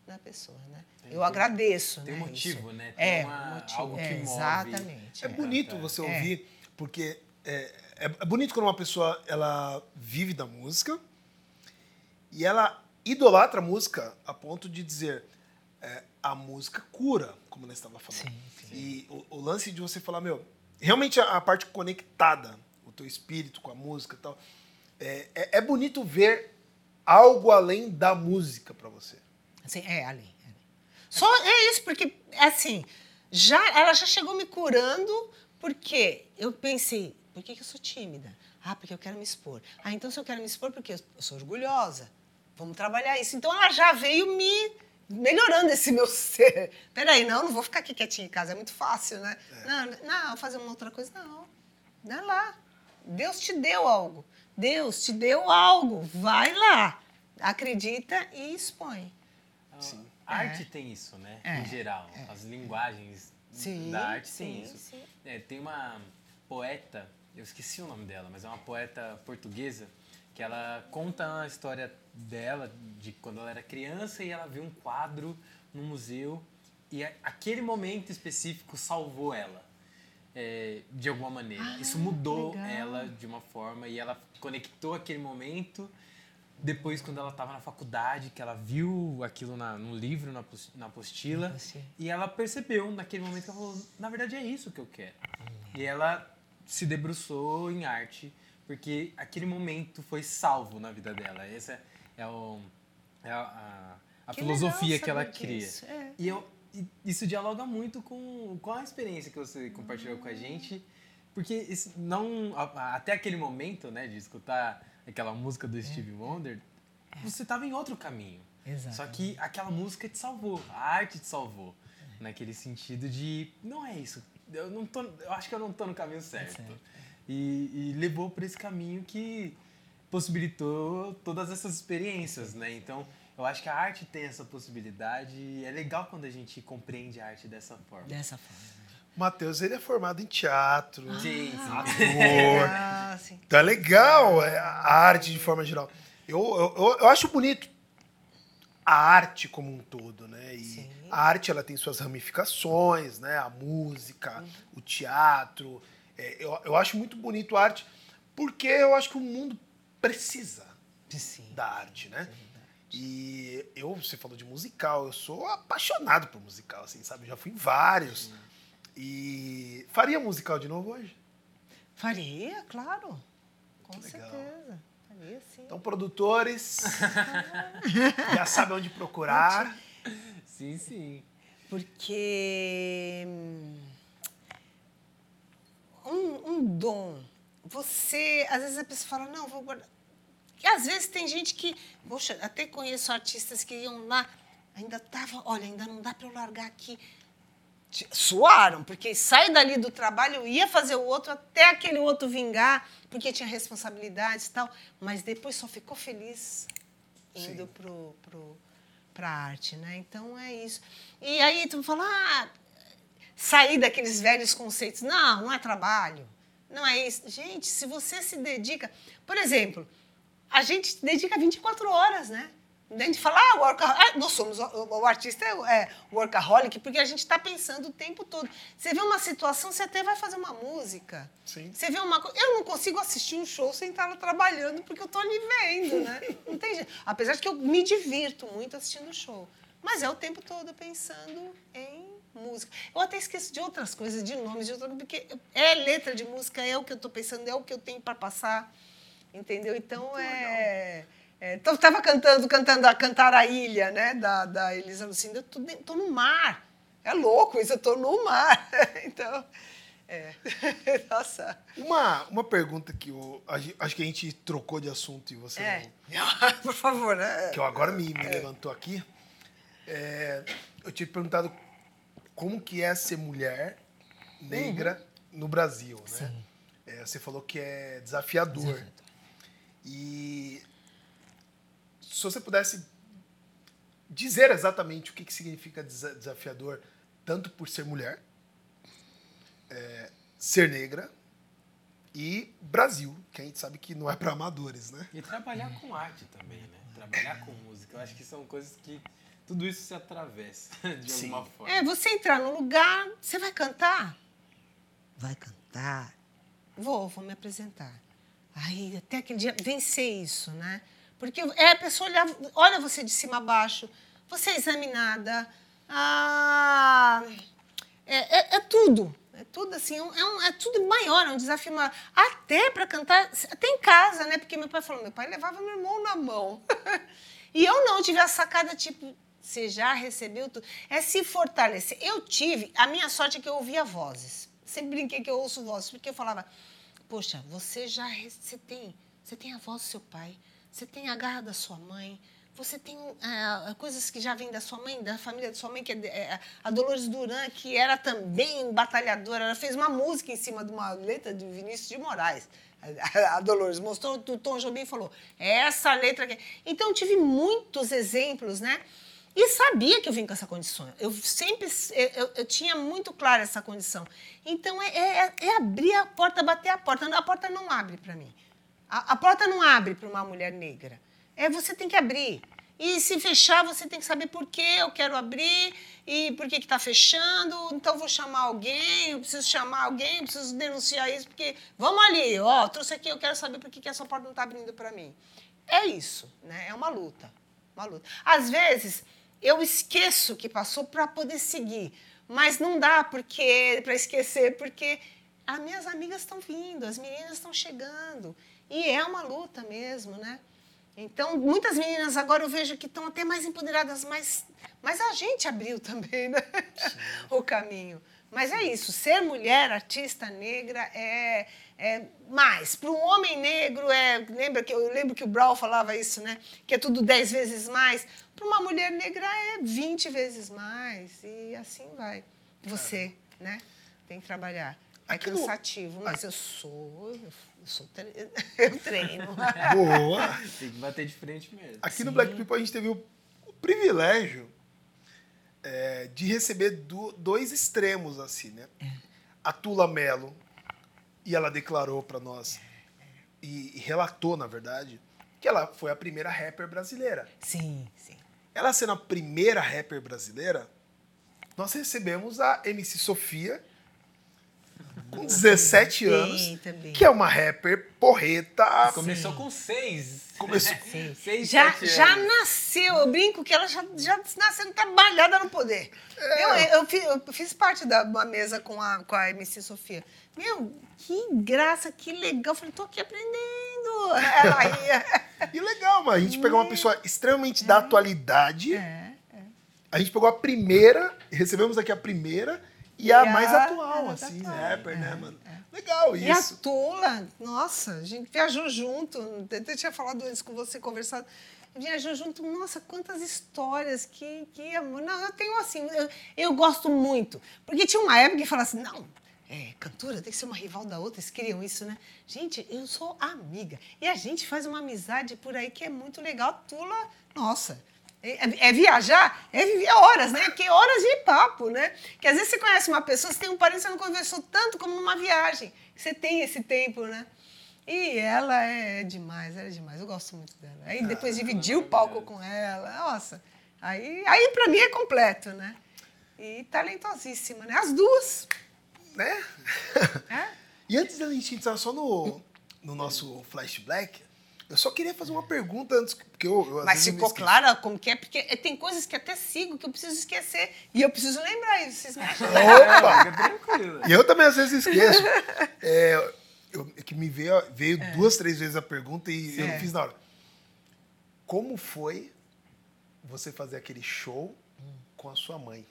na pessoa, né? eu agradeço, Tem um né, motivo, isso. né? Tem É, uma- um motivo. algo que é, move. Exatamente. É é. bonito você ouvir, porque é, é, é bonito quando uma pessoa ela vive da música e ela idolatra a música a ponto de dizer é, a música cura, como nós estava falando. Sim, E o, o lance de você falar, meu, realmente a, a parte conectada, o teu espírito com a música e tal, é, é, é bonito ver algo além da música para você. Assim, é, ali. Só é isso, porque, assim, já, ela já chegou me curando, porque eu pensei, por que, que eu sou tímida? Ah, porque eu quero me expor. Ah, então se eu quero me expor, porque eu sou orgulhosa. Vamos trabalhar isso. Então ela já veio me melhorando esse meu ser. Peraí, não, não vou ficar aqui quietinha em casa, é muito fácil, né? Não, não, fazer uma outra coisa, não. Vai lá. Deus te deu algo. Deus te deu algo. Vai lá. Acredita e expõe. Sim. A arte tem isso, né? É, Em geral. As linguagens Sim, da arte sim, tem isso. sim. É, tem uma poeta, eu esqueci o nome dela, mas é uma poeta portuguesa que ela conta a história dela de quando ela era criança e ela viu um quadro no museu e a- aquele momento específico salvou ela. é, de alguma maneira. Isso mudou legal. ela de uma forma e ela conectou aquele momento depois, quando ela estava na faculdade, que ela viu aquilo na, no livro, na, pos- na apostila, Na apostila. e ela percebeu naquele momento que ela falou: na verdade é isso que eu quero. E ela se debruçou em arte, porque aquele momento foi salvo na vida dela. Essa é, o, é a, a- a Que filosofia que ela cria. é. E eu, isso dialoga muito com, com a experiência que você compartilhou com a gente Porque isso não, até aquele momento, né, de escutar aquela música do Stevie Wonder, você tava em outro caminho. Exatamente. Só que aquela música te salvou, a arte te salvou. Naquele sentido de, não é isso, eu, não tô, eu acho que eu não tô no caminho certo. certo, E, e levou por esse caminho que possibilitou todas essas experiências, né? Então, eu acho que a arte tem essa possibilidade e é legal quando a gente compreende a arte dessa forma. Dessa forma. Matheus, ele é formado em teatro, Sim, sim. ator. Ah, sim. Então é legal é, a arte de forma geral. Eu, eu, eu- acho bonito a arte como um todo, né? E Sim. a arte ela tem suas ramificações, né? A música, o teatro. É, eu, eu acho muito bonito a arte porque eu acho que o mundo precisa Sim. da arte, né? E eu, você falou de musical, eu sou apaixonado por musical, assim, sabe? Eu já fui em vários. E faria musical de novo hoje? Faria, claro. Com Legal. certeza. Faria, sim. Então, produtores, já sabem onde procurar. Sim, sim. Porque hum, um, um dom, você, às vezes a pessoa fala, não, vou guardar. E às vezes tem gente que, poxa, até conheço artistas que iam lá, ainda tava, olha, ainda não dá para eu largar aqui. Suaram, porque sai dali do trabalho, ia fazer o outro até aquele outro vingar, porque tinha responsabilidades e tal, mas depois só ficou feliz indo pro, pro, pra arte, né? Então é isso. E aí tu fala, ah, sair daqueles velhos conceitos. Não, não é trabalho. Não é isso. Gente, se você se dedica. Por exemplo, a gente se dedica 24 horas, né? A gente fala, ah, worka- ah, nós somos, o, artista é, é workaholic, porque a gente está pensando o tempo todo. Você vê uma situação, você até vai fazer uma música. Sim. Você vê uma coisa. Eu não consigo assistir um show sem estar trabalhando, porque eu estou ali vendo, né? Não tem jeito. Apesar de que eu me divirto muito assistindo o show. Mas é o tempo todo pensando em música. Eu até esqueço de outras coisas, de nomes, de outras porque é letra de música, é o que eu estou pensando, é o que eu tenho para passar. Entendeu? Então é. é então, estava cantando, cantando a Cantar a Ilha, né? Da, da Elisa Lucinda. Eu tô, tô no mar. É louco isso, eu tô no mar. então. É. Nossa. Uma, uma pergunta que eu acho que a gente trocou de assunto e você É. não- Por favor, né? que eu agora me, me levantou aqui. É, eu tinha perguntado como que é ser mulher negra no Brasil, né? Sim. É, você falou que é desafiador. E se você pudesse dizer exatamente o que, que significa desa- desafiador, tanto por ser mulher, é, ser negra e Brasil, que a gente sabe que não é para amadores, né? E trabalhar com arte também, né? Trabalhar com música. Eu acho que são coisas que tudo isso se atravessa de Sim. alguma forma. É, você entrar num lugar, você vai cantar? Vai cantar. Vou, vou me apresentar. Aí, até aquele dia, vencer isso, né? Porque é a pessoa olhar, olha você de cima a baixo, você é examinada, ah, é, é- é tudo. É tudo assim, é, um- é um- é tudo maior, é um desafio maior. Até para cantar, até em casa, né? Porque meu pai falou, meu pai levava meu irmão na mão. e eu não tive a sacada, tipo, você já recebeu tudo. É se fortalecer. Eu tive, a minha sorte é que eu ouvia vozes. Sempre brinquei que eu ouço vozes, porque eu falava, poxa, você já você tem, você tem a voz do seu pai, você tem a garra da sua mãe, você tem ah, coisas que já vêm da sua mãe, da família da sua mãe, que é, é, a Dolores Duran, que era também batalhadora, ela fez uma música em cima de uma letra de Vinícius de Moraes. A, a Dolores mostrou o Tom Jobim falou, "É essa letra aqui. Então, tive muitos exemplos, né? E sabia que eu vim com essa condição. Eu sempre eu, eu tinha muito clara essa condição. Então é, é- é abrir a porta, bater a porta. A porta não abre para mim. A, a porta não abre para uma mulher negra. É você tem que abrir. E se fechar, você tem que saber por que eu quero abrir e por que está fechando. Então vou chamar alguém, eu preciso chamar alguém, eu preciso denunciar isso, porque vamos ali, ó, trouxe aqui, eu quero saber por que, que essa porta não está abrindo para mim. É isso, né? É uma luta. Uma luta. Às vezes, eu esqueço que passou para poder seguir, mas não dá porque para esquecer, porque as minhas amigas estão vindo, as meninas estão chegando. E é uma luta mesmo, né? Então, muitas meninas agora eu vejo que estão até mais empoderadas, mas, mas a gente abriu também né? o caminho. Mas é isso, ser mulher, artista negra, é, é mais. Para um homem negro, é, lembra que, eu lembro que o Brown falava isso, né? Que é tudo dez vezes mais. Para uma mulher negra é 20 vezes mais. E assim vai. Você, né? Tem que trabalhar. É Aqui no- cansativo, mas eu sou. Eu sou tre- eu treino. Boa! Tem que bater de frente mesmo. Aqui no Black People a gente teve o, o privilégio é, de receber do- dois extremos, assim, né? A Tula Mello, e ela declarou pra nós, e, e relatou, na verdade, que ela foi a primeira rapper brasileira. Sim, sim. Ela sendo a primeira rapper brasileira, nós recebemos a MC Sofia, com 17 anos, também. que é uma rapper porreta. Começou com seis. Começou- Sim. Seis, já, sete já nasceu, eu brinco que ela já, já nasceu trabalhada no poder. É. Eu, eu, fi- eu fiz parte da uma mesa com a, com a MC Sofia. Meu, que graça, que legal. Eu falei, tô aqui aprendendo. Ela ia. E legal, mano. A gente pegou uma pessoa extremamente da atualidade. É, A gente pegou a primeira, recebemos aqui a primeira e a E mais a- atual, a assim, atual. rapper, né, mano? Legal E a isso. Tula, nossa, a gente viajou junto. Eu tinha falado isso com você, conversado. Viajou junto, nossa, quantas histórias, que, que amor. Não, eu tenho assim, eu, eu gosto muito. Porque tinha uma época que falava assim, não, é, cantora tem que ser uma rival da outra, eles queriam isso, né? Gente, eu sou amiga. E a gente faz uma amizade por aí que é muito legal. A Tula, nossa, é, é- é viajar, é viver horas, né? Que horas de papo, né? Que às vezes você conhece uma pessoa, você tem um parente, você não conversou tanto como numa viagem. Você tem esse tempo, né? E ela é demais, ela é demais. Eu gosto muito dela. Aí depois dividir o palco com ela, nossa. Aí, aí para mim é completo, né? E talentosíssima, né? As duas. Né? É? E antes da gente entrar só no, no nosso Flash Black, eu só queria fazer uma pergunta antes, porque eu, eu Mas ficou clara como que é, porque tem coisas que até sigo que eu preciso esquecer. E eu preciso lembrar isso. Vocês me acham? Opa! Fica tranquilo. E eu também às vezes esqueço. É, eu, é que me veio, veio duas, três vezes a pergunta e eu não É. fiz na hora. Como foi você fazer aquele show com a sua mãe?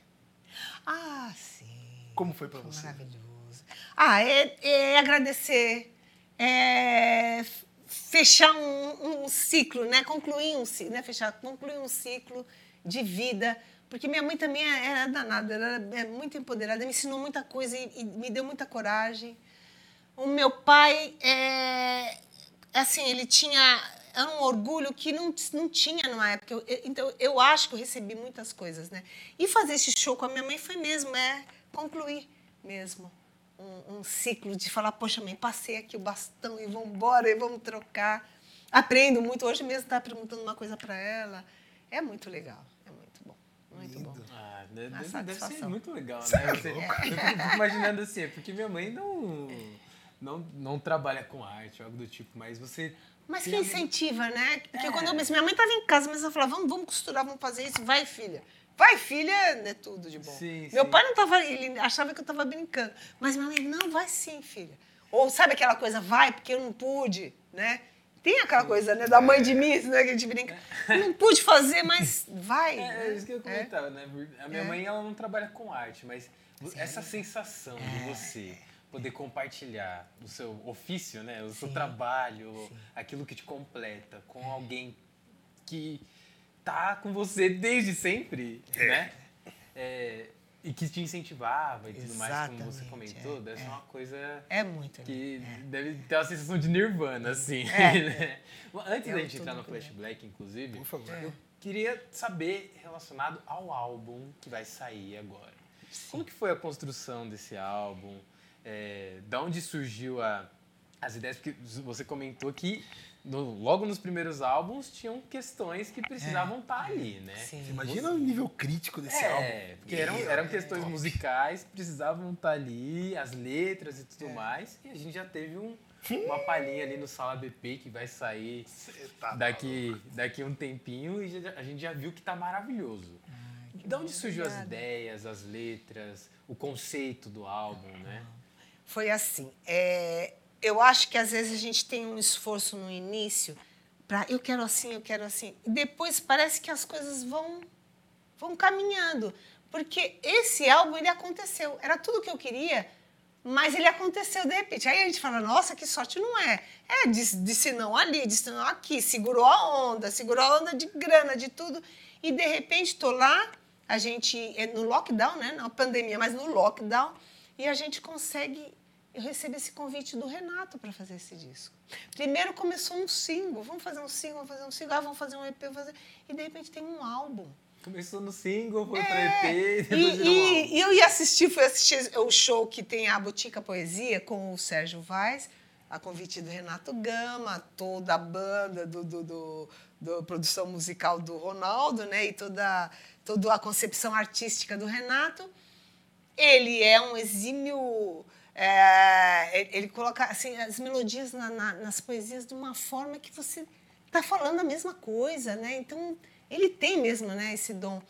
Ah, sim. Como foi pra você? Maravilhoso. Ah, é, é agradecer, é fechar um, um ciclo, né? Concluir um ciclo, né? Fechar, concluir um ciclo de vida. Porque minha mãe também é- era danada, ela era é muito empoderada, me ensinou muita coisa e, e me deu muita coragem. O meu pai, é, assim, ele tinha era um orgulho que não, não tinha numa época. Eu- então, eu acho que eu recebi muitas coisas, né? E fazer esse show com a minha mãe foi mesmo, é concluir mesmo um, um ciclo de falar, poxa, mãe, passei aqui o bastão e vamos embora e vamos trocar. Aprendo muito. Hoje mesmo estava perguntando uma coisa para ela. É muito legal, é muito bom, muito bom. Ah, deve, deve ser muito legal, né? é Você- louco. eu fico imaginando assim, é porque minha mãe não, não, não trabalha com arte, algo do tipo, mas você. Mas que incentiva, né? Porque É. quando eu, minha mãe estava em casa, mas ela falava, vamos, vamos costurar, vamos fazer isso. Vai, filha. Vai, filha, é tudo de bom. Sim, Meu sim. pai não estava, ele achava que eu estava brincando. Mas minha mãe, não, vai sim, filha. Ou sabe aquela coisa, vai, porque eu não pude, né? Tem aquela coisa, né, da mãe de mim, né, que a gente brinca. Não pude fazer, mas vai. É, né? é isso que eu comentava, né? A minha É. mãe, ela não trabalha com arte, mas essa sensação de você poder compartilhar o seu ofício, né? O seu trabalho, aquilo que te completa com alguém que tá com você desde sempre, né? É, e que te incentivava e tudo mais, como você Exatamente, comentou, é, deve ser é. uma coisa É muito. que deve ter uma sensação de nirvana, assim. É. né? Antes É da gente entrar no Flash Black, inclusive, Por favor. eu queria saber relacionado ao álbum que vai sair agora. Como que foi a construção desse álbum? É, da onde surgiu a, as ideias? Porque você comentou que no- logo nos primeiros álbuns tinham questões que precisavam estar ali, né? Sim. Imagina o nível crítico desse álbum. É, porque eram, eram questões musicais precisavam estar ali, as letras e tudo mais. E a gente já teve um- uma palhinha ali no Sala BP que vai sair tá daqui, daqui um tempinho e já- a gente já viu que tá maravilhoso. De onde surgiu as ideias, as letras, o conceito do álbum, né? Foi assim. é, eu acho que às vezes a gente tem um esforço no início para eu quero assim, eu quero assim. E depois parece que as coisas vão vão caminhando. Porque esse álbum, ele aconteceu. Era tudo que eu queria, mas ele aconteceu de repente. Aí a gente fala, nossa, que sorte não é. É, disse, disse não ali, disse não aqui, segurou a onda, segurou a onda de grana, de tudo. E de repente tô lá, a gente, é no lockdown, né? Não pandemia, mas no lockdown, e a gente consegue. Eu recebi esse convite do Renato para fazer esse disco. Primeiro começou um single, vamos fazer um single, vamos fazer um single, ah, vamos fazer um EP, vamos fazer... e de repente tem um álbum. Começou no single, foi É, pro EP, e, depois e, e eu ia assistir, fui assistir o show que tem a Botica Poesia com o Sérgio Vaz, a convite do Renato Gama, toda a banda do, do, do- do produção musical do Ronaldo, né? E toda, toda a concepção artística do Renato. Ele é um exímio. É, ele- ele coloca assim, as melodias na- na- nas poesias de uma forma que você está falando a mesma coisa, né? Então, ele tem mesmo né, esse dom.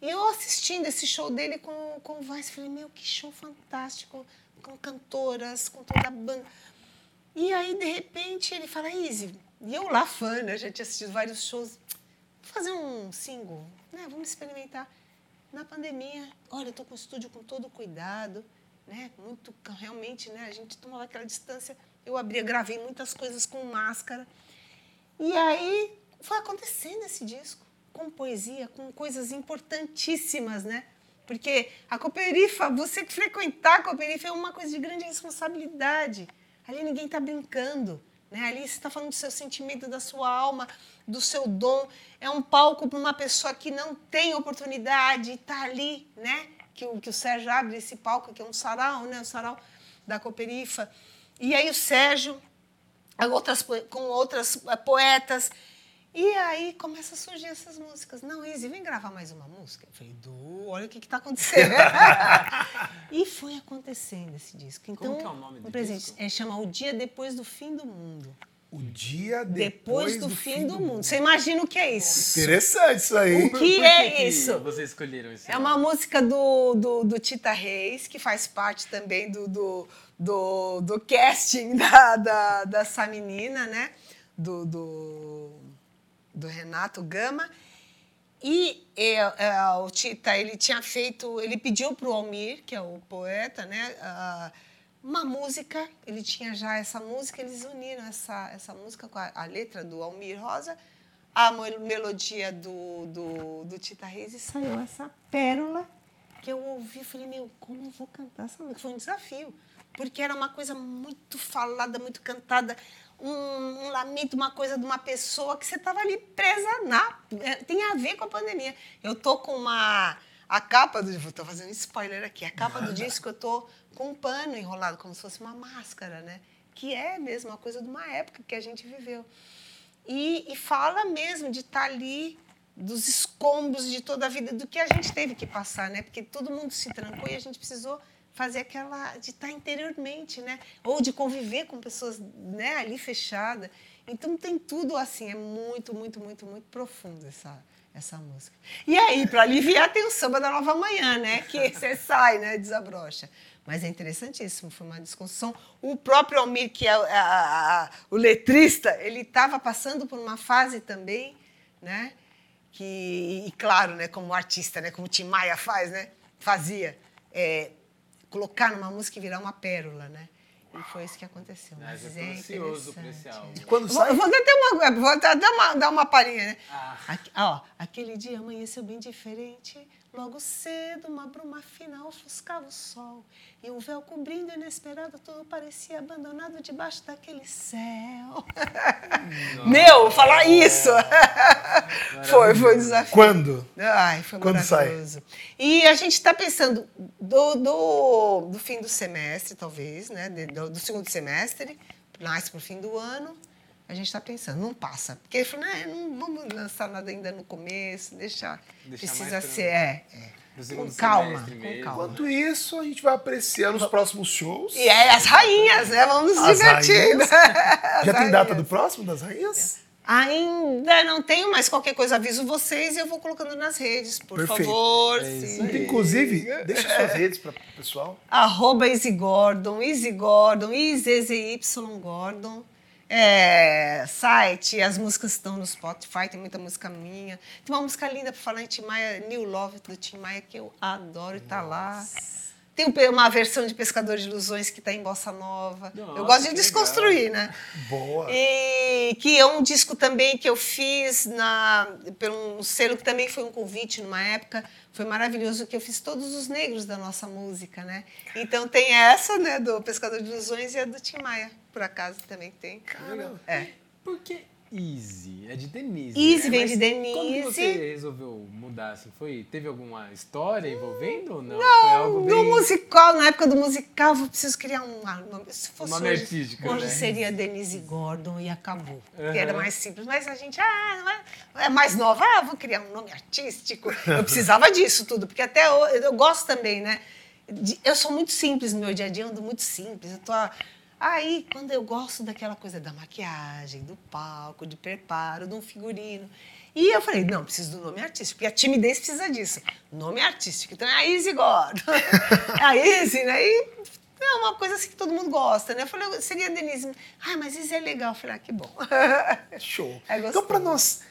E eu assistindo esse show dele com, com o Vaz, falei, meu, que show fantástico, com cantoras, com toda a banda. E aí, de repente, ele fala, Izzy, e eu lá fã, né? Já tinha assistido vários shows. Vou fazer um single, né? Vamos experimentar. Na pandemia, olha, eu tô com o estúdio com todo cuidado, né? Muito, realmente, né? A gente tomava aquela distância. Eu abria, gravei muitas coisas com máscara. E aí foi acontecendo esse disco, com poesia, com coisas importantíssimas, né? Porque a Cooperifa, você frequentar a Cooperifa é uma coisa de grande responsabilidade. Ali ninguém está brincando. Né? Ali você está falando do seu sentimento, da sua alma, do seu dom. É um palco para uma pessoa que não tem oportunidade, está ali, né? Que o, que o Sérgio abre esse palco, que é um sarau, né? O sarau da Cooperifa. E aí o Sérgio outras, com outras eh, poetas. E aí começa a surgir essas músicas. Não, Izzy, vem gravar mais uma música. Eu falei, Du, olha o que está acontecendo. e foi acontecendo esse disco. Então, Como que é o nome do um presente. disco? É, chama O Dia Depois do Fim do Mundo. O dia Depois, do, fim, do, mundo. Você imagina o que é isso? Interessante isso aí. O que por é que isso? vocês escolheram esse É uma música do, do, do Tita Reis, que faz parte também do, do, do, do casting da, da, dessa menina, né? Do, do, do Renato Gama. E é, é, o Tita, ele tinha feito, ele pediu para o Almir, que é o poeta, né? ah, uma música, ele tinha já essa música, eles uniram essa, essa música com a, a letra do Almir Rosa, a melodia do, do, do Tita Reis e saiu essa pérola que eu ouvi e falei, meu, como eu vou cantar essa música? Foi um desafio, porque era uma coisa muito falada, muito cantada, um, um lamento, uma coisa de uma pessoa que você estava ali presa na... é, Tem a ver com a pandemia. Eu tô com uma... A capa do... Estou fazendo spoiler aqui. A capa do disco, eu tô com um pano enrolado, como se fosse uma máscara, né? Que é mesmo uma coisa de uma época que a gente viveu. E, e fala mesmo de estar ali, dos escombros de toda a vida, do que a gente teve que passar, né? Porque todo mundo se trancou e a gente precisou fazer aquela de estar interiormente, né? Ou de conviver com pessoas, né, ali fechada. Então tem tudo assim, é muito, muito, muito, muito profundo essa essa música. E aí, para aliviar, tem o samba da Nova Manhã, né? Que você sai, né? Desabrocha. Mas é interessantíssimo, foi uma discussão. O próprio Almir, que é a- a- a- o letrista, ele estava passando por uma fase também, né? Que, e claro, né, como artista, né, como o Tim Maia faz, né, fazia, é, colocar numa música e virar uma pérola, né? E foi isso que aconteceu. Mas Mas, é ansioso por interessante. esse álbum. Quando Vou, sai? eu vou dar até uma, vou até dar uma, dar uma palhinha, né? Ah. Aqui- ó, aquele dia amanheceu bem diferente. Logo cedo, uma bruma fina ofuscava o sol. E um véu cobrindo inesperado, tudo parecia abandonado debaixo daquele céu. Meu, falar isso! foi, foi um desafio. Quando? Ai, foi Quando sai? maravilhoso. E a gente está pensando do, do, do fim do semestre, talvez, né? do, do segundo semestre, mais para o fim do ano. A gente está pensando, não passa. Porque ele falou, não, não vamos lançar nada ainda no começo, deixa, Deixar precisa ser, é, é. Com calma, com calma. Enquanto isso, a gente vai apreciando os próximos shows. E é as rainhas, né? Vamos nos rainhas. As Já tem data rainhas. do próximo das rainhas? Ainda não tenho, mas qualquer coisa aviso vocês e eu vou colocando nas redes, por Perfeito. favor. É. Inclusive, deixa suas redes para o pessoal. Arroba Easy Gordon, Easy Gordon, IZZY Gordon. É, site, as músicas estão no Spotify, tem muita música minha. Tem uma música linda para falar em Tim Maia, New Love do Tim Maia, que eu adoro e tá lá. Tem um uma versão de Pescador de Ilusões que está em Bossa Nova. Nossa, eu gosto de desconstruir, né? Boa. E que é um disco também que eu fiz na, por um selo que também foi um convite numa época. Foi maravilhoso que eu fiz todos os negros da nossa música, né? Então tem essa, né, do Pescador de Ilusões e a do Tim Maia, por acaso também tem. Caramba. É. Por que Easy? É de Denise. Easy né? vem de Mas Denise. Quando você resolveu mudar, assim, foi, teve alguma história envolvendo ou não? Não, bem... no musical, na época do musical, eu preciso criar um nome. Se fosse nome hoje, artístico, hoje né? seria Denise Gordon e acabou. Uhum. Que era mais simples. Mas a gente, ah, não é, é mais nova, ah, vou criar um nome artístico. Eu precisava disso tudo, porque até eu, eu gosto também, né? de- eu sou muito simples no meu dia a dia, eu ando muito simples. Eu tô, aí, quando eu gosto daquela coisa da maquiagem, do palco, de preparo, de um figurino. E eu falei, não, preciso do nome artístico, porque a timidez precisa disso. Nome artístico. Então é a Easy God. É a Easy, né? E é uma coisa assim que todo mundo gosta, né? Eu falei, seria a Denise. Ah, mas Easy é legal. Eu falei, ah, que bom. Show. É então, para nós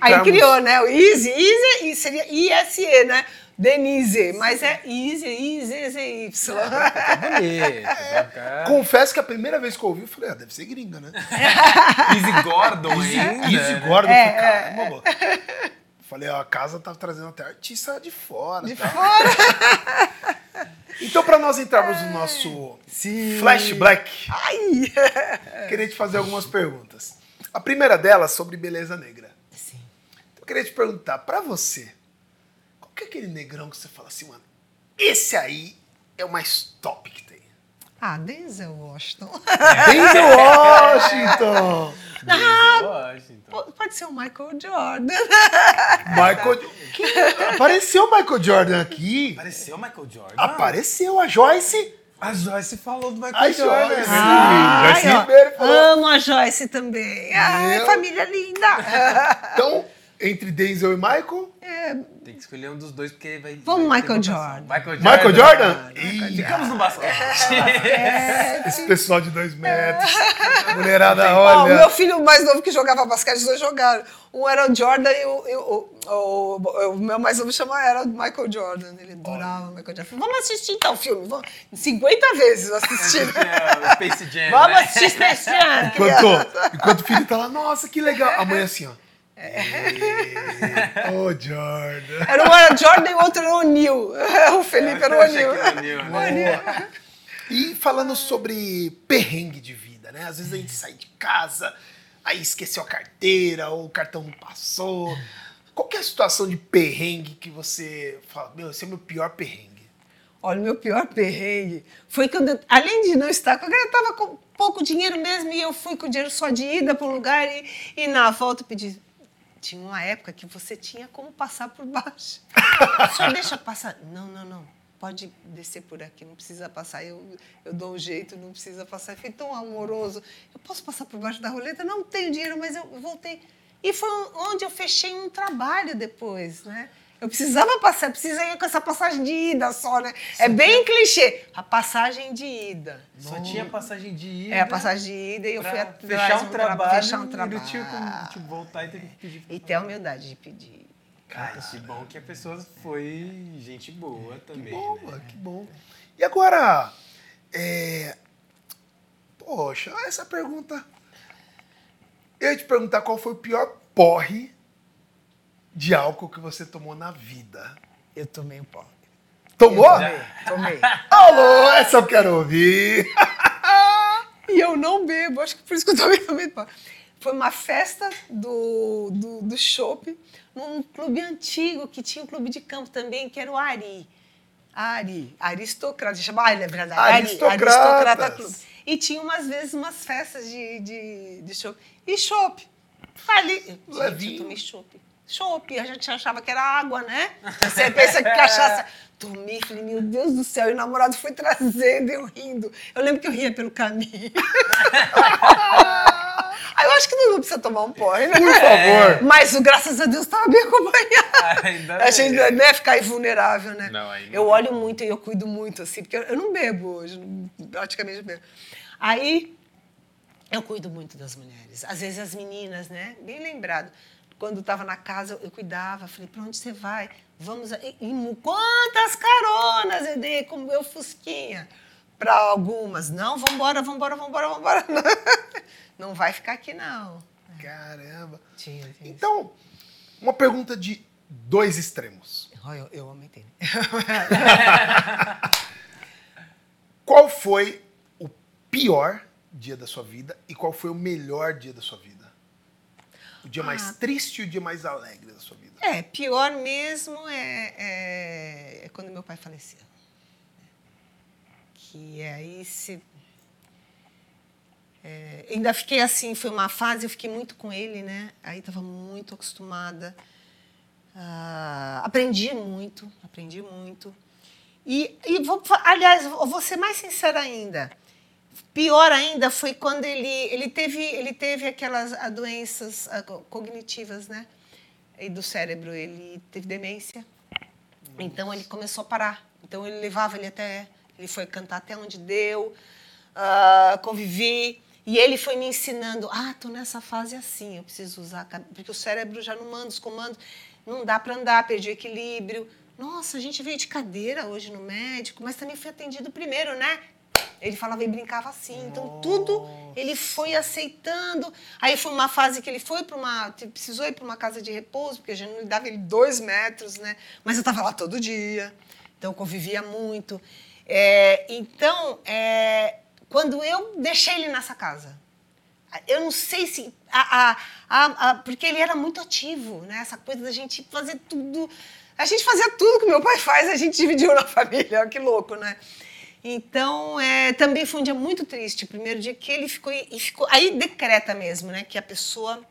Aí criou, né? O Easy, Easy, seria ISE, né? Denise, mas é Easy, Easy, Easy, Y. Tá bonito. vai ficar- Confesso que a primeira vez que eu ouvi, eu falei, ah, deve ser gringa, né? Easy Gordon ainda. Easy né? Gordon, É, eu falei, caramba, mano. Falei, ó, a casa tá trazendo até artista de fora. De tá? fora. Então, para nós entrarmos no nosso Sim. Flash Black, Ai! queria te fazer algumas perguntas. A primeira delas sobre beleza negra. Sim. Então, eu queria te perguntar, pra você, que é aquele negrão que você fala assim, mano, esse aí é o mais top que tem? Ah, Denzel Washington. Denzel Washington! Denzel Washington. Pode ser o Michael Jordan. Michael... Apareceu o Michael Jordan aqui. Apareceu o Michael Jordan? Apareceu a Joyce. A Joyce falou do Michael A Jordan. Joyce. Ai, Joyce ó, Ribeiro falou. amo a Joyce também. Ai, Meu. família linda. Então, entre Denzel e Michael, Tem que escolher um dos dois porque vai. Vamos, vai Michael. Jordan. Michael Jordan. Michael Jordan? Ficamos no basquete. esse pessoal de dois metros, mulherada, Ó, o olha. meu filho mais novo que jogava basquete, os dois jogaram. Um era o Jordan e o, e o, o, o meu mais novo chama era o Michael Jordan. Ele adorava o Michael Jordan. Falei, Vamos assistir então o filme. Vamos. 50 vezes eu assisti. É, o Space Jam. Vamos né? assistir Space Jam. Enquanto, enquanto o filho tá lá, nossa, que legal. A mãe assim, ó. Ô, Jordan. Era um era Jordan e o outro era o Neil. O Felipe era o. O'Neal, né? E falando sobre perrengue de vida, né? Às vezes a gente sai de casa, aí esqueceu a carteira, ou o cartão não passou. Qual que é a situação de perrengue que você fala, meu, esse é o meu pior perrengue? Olha, o meu pior perrengue foi quando, eu, além de não estar com eu estava com pouco dinheiro mesmo e eu fui com dinheiro só de ida para um lugar e, e na volta eu pedi. Tinha uma época que você tinha como passar por baixo. Só deixa passar. Não, não, não. Pode descer por aqui, não precisa passar. Eu, eu dou um jeito, não precisa passar. Foi tão amoroso. Eu posso passar por baixo da roleta? Não tenho dinheiro, mas eu voltei. E foi onde eu fechei um trabalho depois, né? Eu precisava passar, precisa ir com essa passagem de ida só, né? É bem clichê. A passagem de ida. Só tinha passagem de ida. É a passagem de ida e eu fui atrás fechar um trabalho. fechar um E não trabalho. tinha como tipo, voltar e teve que pedir. E ter a humildade de pedir. Cara, que bom que a pessoa foi gente boa também. Que bom, né? mano, que bom. E agora, é... Poxa, essa pergunta... Eu ia te perguntar qual foi o pior porre de álcool que você tomou na vida. Eu tomei um pó. Tomou? Tomei. Alô, essa eu quero ouvir. E eu não bebo, acho que por isso que eu tomei também pó. Foi uma festa do, do, do Chopp, num clube antigo, que tinha um clube de campo também, que era o Ari. Ari, aristocrata, chama, ah, é verdade, Ari, Aristocratas. aristocrata clube. E tinha umas vezes umas festas de, de, de chopp. E chopp. Ali, gente, eu tomei chopp. Chopp, a gente achava que era água, né? Você pensa que cachaça. Tomei, falei, meu Deus do céu, e o namorado foi trazendo, eu rindo. Eu lembro que eu ria pelo caminho. Aí eu acho que não precisa tomar um porre, né? Por favor. Mas o graças a Deus estava bem acompanhado. Ainda a gente bem. não é ficar invulnerável, né? Não, aí não. eu olho muito e eu cuido muito, assim, porque eu, não bebo hoje, praticamente bebo. Aí Eu cuido muito das mulheres. Às vezes as meninas, né? Bem lembrado. Quando estava na casa, eu cuidava. Falei, para onde você vai? Vamos. A... E, e, quantas caronas eu dei com o meu Fusquinha? Para algumas. Não, vamos embora, vamos embora, vamos embora, vamos embora. Não vai ficar aqui, não. Caramba. Tinha, tinha então, uma pergunta de dois extremos. Eu, eu aumentei. Qual foi o pior dia da sua vida e qual foi o melhor dia da sua vida? O dia ah. mais triste e o dia mais alegre da sua vida? É, pior mesmo é, é, é quando meu pai faleceu. Que aí se é, ainda fiquei assim, foi uma fase, eu fiquei muito com ele, né? Aí estava muito acostumada. Ah, aprendi muito, aprendi muito. E, e vou, aliás, vou ser mais sincera ainda. Pior ainda foi quando ele, ele, teve, ele teve aquelas doenças ah, cognitivas, né? E do cérebro, ele teve demência. Então ele começou a parar. Então ele levava ele até, ele foi cantar até onde deu, uh, convivi. E ele foi me ensinando, ah, tô nessa fase assim, eu preciso usar, porque o cérebro já não manda os comandos, não dá para andar, perdi o equilíbrio. Nossa, a gente veio de cadeira hoje no médico, mas também fui atendido primeiro, né? Ele falava e brincava assim. Então, Nossa. tudo ele foi aceitando. Aí foi uma fase que ele foi para uma. precisou ir para uma casa de repouso, porque a gente não dava ele dois metros, né? Mas eu estava lá todo dia. Então, convivia muito. É, então, é, quando eu deixei ele nessa casa. Eu não sei se. A, a, a, porque ele era muito ativo, né? Essa coisa da gente fazer tudo. A gente fazia tudo que meu pai faz, a gente dividiu na família, que louco, né? Então, é, também foi um dia muito triste. O primeiro dia que ele ficou. E ficou aí decreta mesmo, né? Que a pessoa.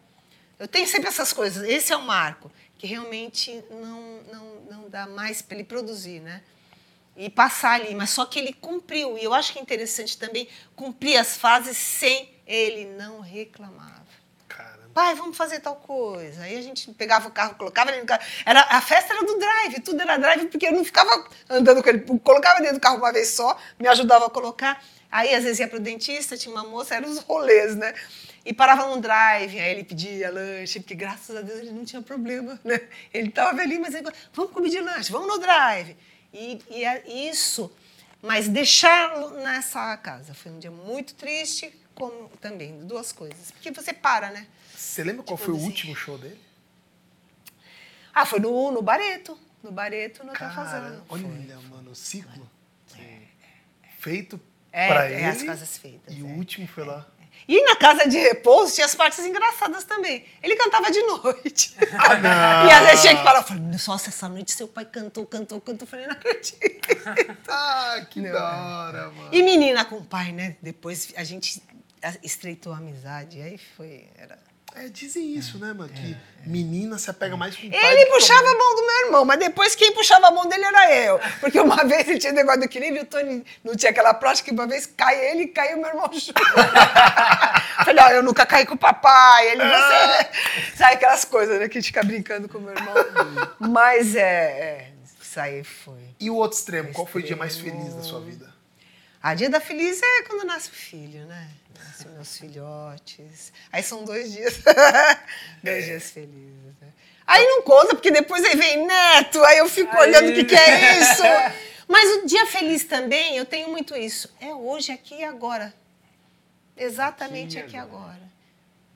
Eu tenho sempre essas coisas. Esse é o marco, que realmente não, não, não dá mais para ele produzir, né? e passar ali, mas só que ele cumpriu. E eu acho que é interessante também cumprir as fases sem ele não reclamava. Pai, vamos fazer tal coisa. Aí a gente pegava o carro, colocava ele no carro. Era, a festa era do drive, tudo era drive, porque eu não ficava andando com ele. Colocava dentro do carro uma vez só, me ajudava a colocar. Aí, às vezes, ia para o dentista, tinha uma moça, eram os rolês, né? E parava num drive, aí ele pedia lanche, porque graças a Deus ele não tinha problema, né? Ele estava velhinho, mas ele vamos comer de lanche, vamos no drive. E, e é isso. Mas deixá-lo nessa casa foi um dia muito triste, como também duas coisas. Porque você para, né? Você lembra qual foi o último show dele? Ah, foi no, no Bareto. No Bareto, no Cara, Fazendo. Olha, foi. mano, o ciclo. É, Feito é, para é, ele. as casas feitas. E o é. último foi lá. E na casa de repouso tinha as partes engraçadas também. Ele cantava de noite. Ah, não. E às vezes tinha que falar, falei, nossa, essa noite seu pai cantou, cantou, cantou. Eu falei, não acredito. ah, que não. da hora, mano. E menina com pai, né? Depois a gente estreitou a amizade. Aí foi. Era... É, dizem isso, né, mano? Que menina se apega mais com o pai. Ele puxava a mão do meu irmão, mas depois quem puxava a mão dele era eu. Porque uma vez ele tinha negócio do equilíbrio, o Tony não tinha aquela prática, que uma vez cai ele e caiu meu irmão junto. Falei, ó, eu nunca caí com o papai. Ele, você. Sabe aquelas coisas, né? Que a gente fica brincando com o meu irmão. mas é, é. Isso aí foi. E o outro extremo, qual foi o dia mais feliz da sua vida? A dia da feliz é quando nasce o filho, né? Meus filhotes. Aí são dois dias. dois dias felizes. Né? Aí não conta, porque depois aí vem neto, aí eu fico aí... olhando o que, que é isso. Mas o dia feliz também, eu tenho muito isso. É hoje, aqui e agora. Exatamente aqui, aqui agora. agora.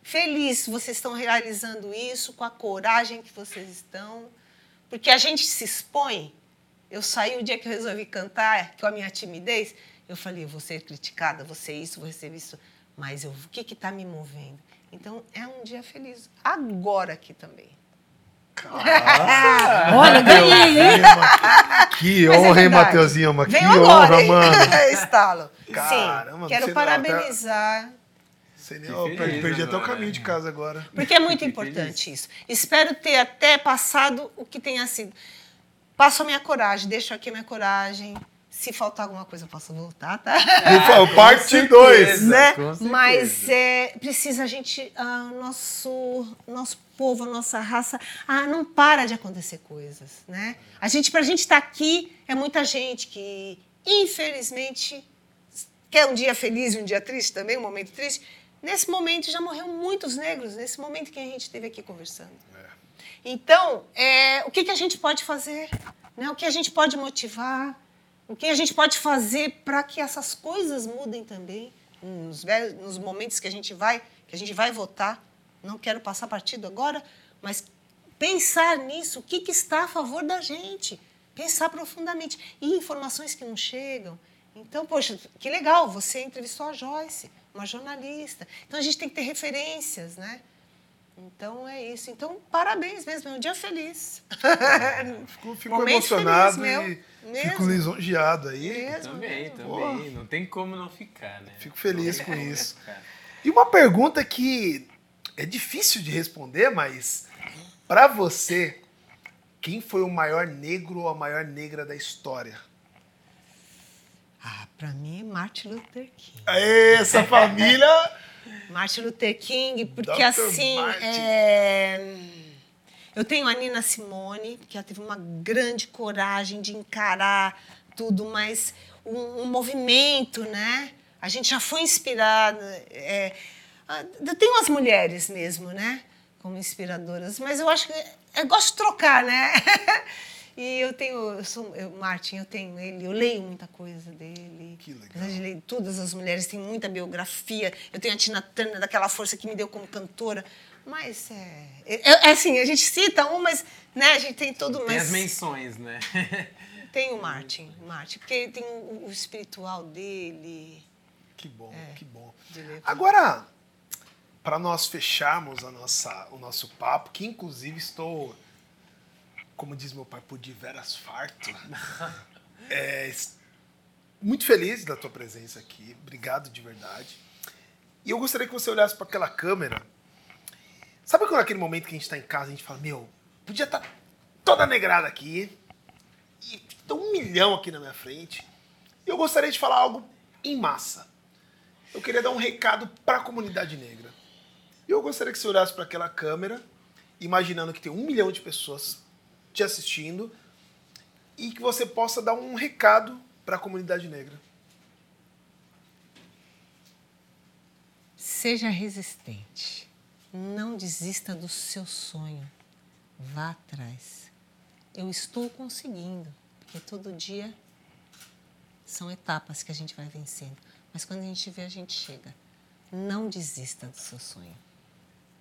Feliz vocês estão realizando isso, com a coragem que vocês estão. Porque a gente se expõe. Eu saí o dia que eu resolvi cantar, com a minha timidez, eu falei, eu vou ser criticada, vou ser isso, vou receber isso. Mas eu, o que está me movendo? Então, é um dia feliz. Agora aqui também. Olha, ganhei, hein? Que é honra, é hein, Mateuzinho? Mas que agora, honra, mano. Estalo. Caramba, Sim, quero parabenizar. Perdi, perdi até o caminho de casa agora. Porque é muito importante isso. Espero ter até passado o que tenha sido. Passo a minha coragem, deixo aqui a minha coragem, se faltar alguma coisa, eu posso voltar, tá? Parte 2. Né? Mas é, precisa a gente, ah, nosso, nosso povo, a nossa raça, ah, não para de acontecer coisas, né? A gente, pra gente estar tá aqui, é muita gente que, infelizmente, quer um dia feliz e um dia triste também, um momento triste, Nesse momento já morreu muitos negros, nesse momento que a gente esteve aqui conversando. Então, é, o que, que a gente pode fazer? Né? O que a gente pode motivar? O que a gente pode fazer para que essas coisas mudem também? Nos, nos momentos que a gente vai, que a gente vai votar. Não quero passar partido agora, mas pensar nisso, o que, que está a favor da gente? Pensar profundamente. E informações que não chegam. Então, poxa, que legal, você entrevistou a Joyce, uma jornalista. Então, a gente tem que ter referências, né? Então, é isso. Então, parabéns mesmo, é um dia feliz. Fico, fico Momento emocionado feliz, meu. e Mesmo. fico lisonjeado aí. Mesmo, Também, mesmo. também. Não tem como não ficar, né? Fico feliz com isso. E uma pergunta que é difícil de responder, mas pra você, quem foi o maior negro ou a maior negra da história? Ah, para mim, Martin Luther King. Aê, essa família. Martin Luther King, porque Dr. assim. É, Eu tenho a Nina Simone, que ela teve uma grande coragem de encarar tudo, mas um, um movimento, né? A gente já foi inspirada. é, Eu tenho as mulheres mesmo, né? Como inspiradoras, mas eu acho que eu gosto de trocar, né? E eu tenho, eu sou, eu, Martin, eu tenho ele, eu leio muita coisa dele. Que legal. De ler todas as mulheres, tem muita biografia. Eu tenho a Tina Turner, daquela força que me deu como cantora. Mas é, é, é assim, a gente cita um, mas né, a gente tem todo. Tem mas as menções, né? tem o Martin, o Martin, porque tem o, o espiritual dele. Que bom, que bom. Agora, para nós fecharmos a nossa, o nosso papo, que inclusive estou, como diz meu pai, por diveras farto, é, muito feliz da tua presença aqui. Obrigado de verdade. E eu gostaria que você olhasse para aquela câmera. Sabe quando naquele momento que a gente está em casa, a gente fala, meu, podia estar toda negrada aqui, e tem um milhão aqui na minha frente. E eu gostaria de falar algo em massa. Eu queria dar um recado para a comunidade negra. E eu gostaria que você olhasse para aquela câmera, imaginando que tem um milhão de pessoas te assistindo e que você possa dar um recado para a comunidade negra. Seja resistente. Não desista do seu sonho. Vá atrás. Eu estou conseguindo, porque todo dia são etapas que a gente vai vencendo. Mas quando a gente vê, a gente chega. Não desista do seu sonho.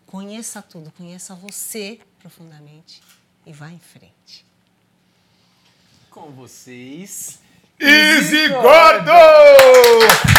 Conheça tudo, conheça você profundamente e vá em frente. Com vocês. Easy Gordo!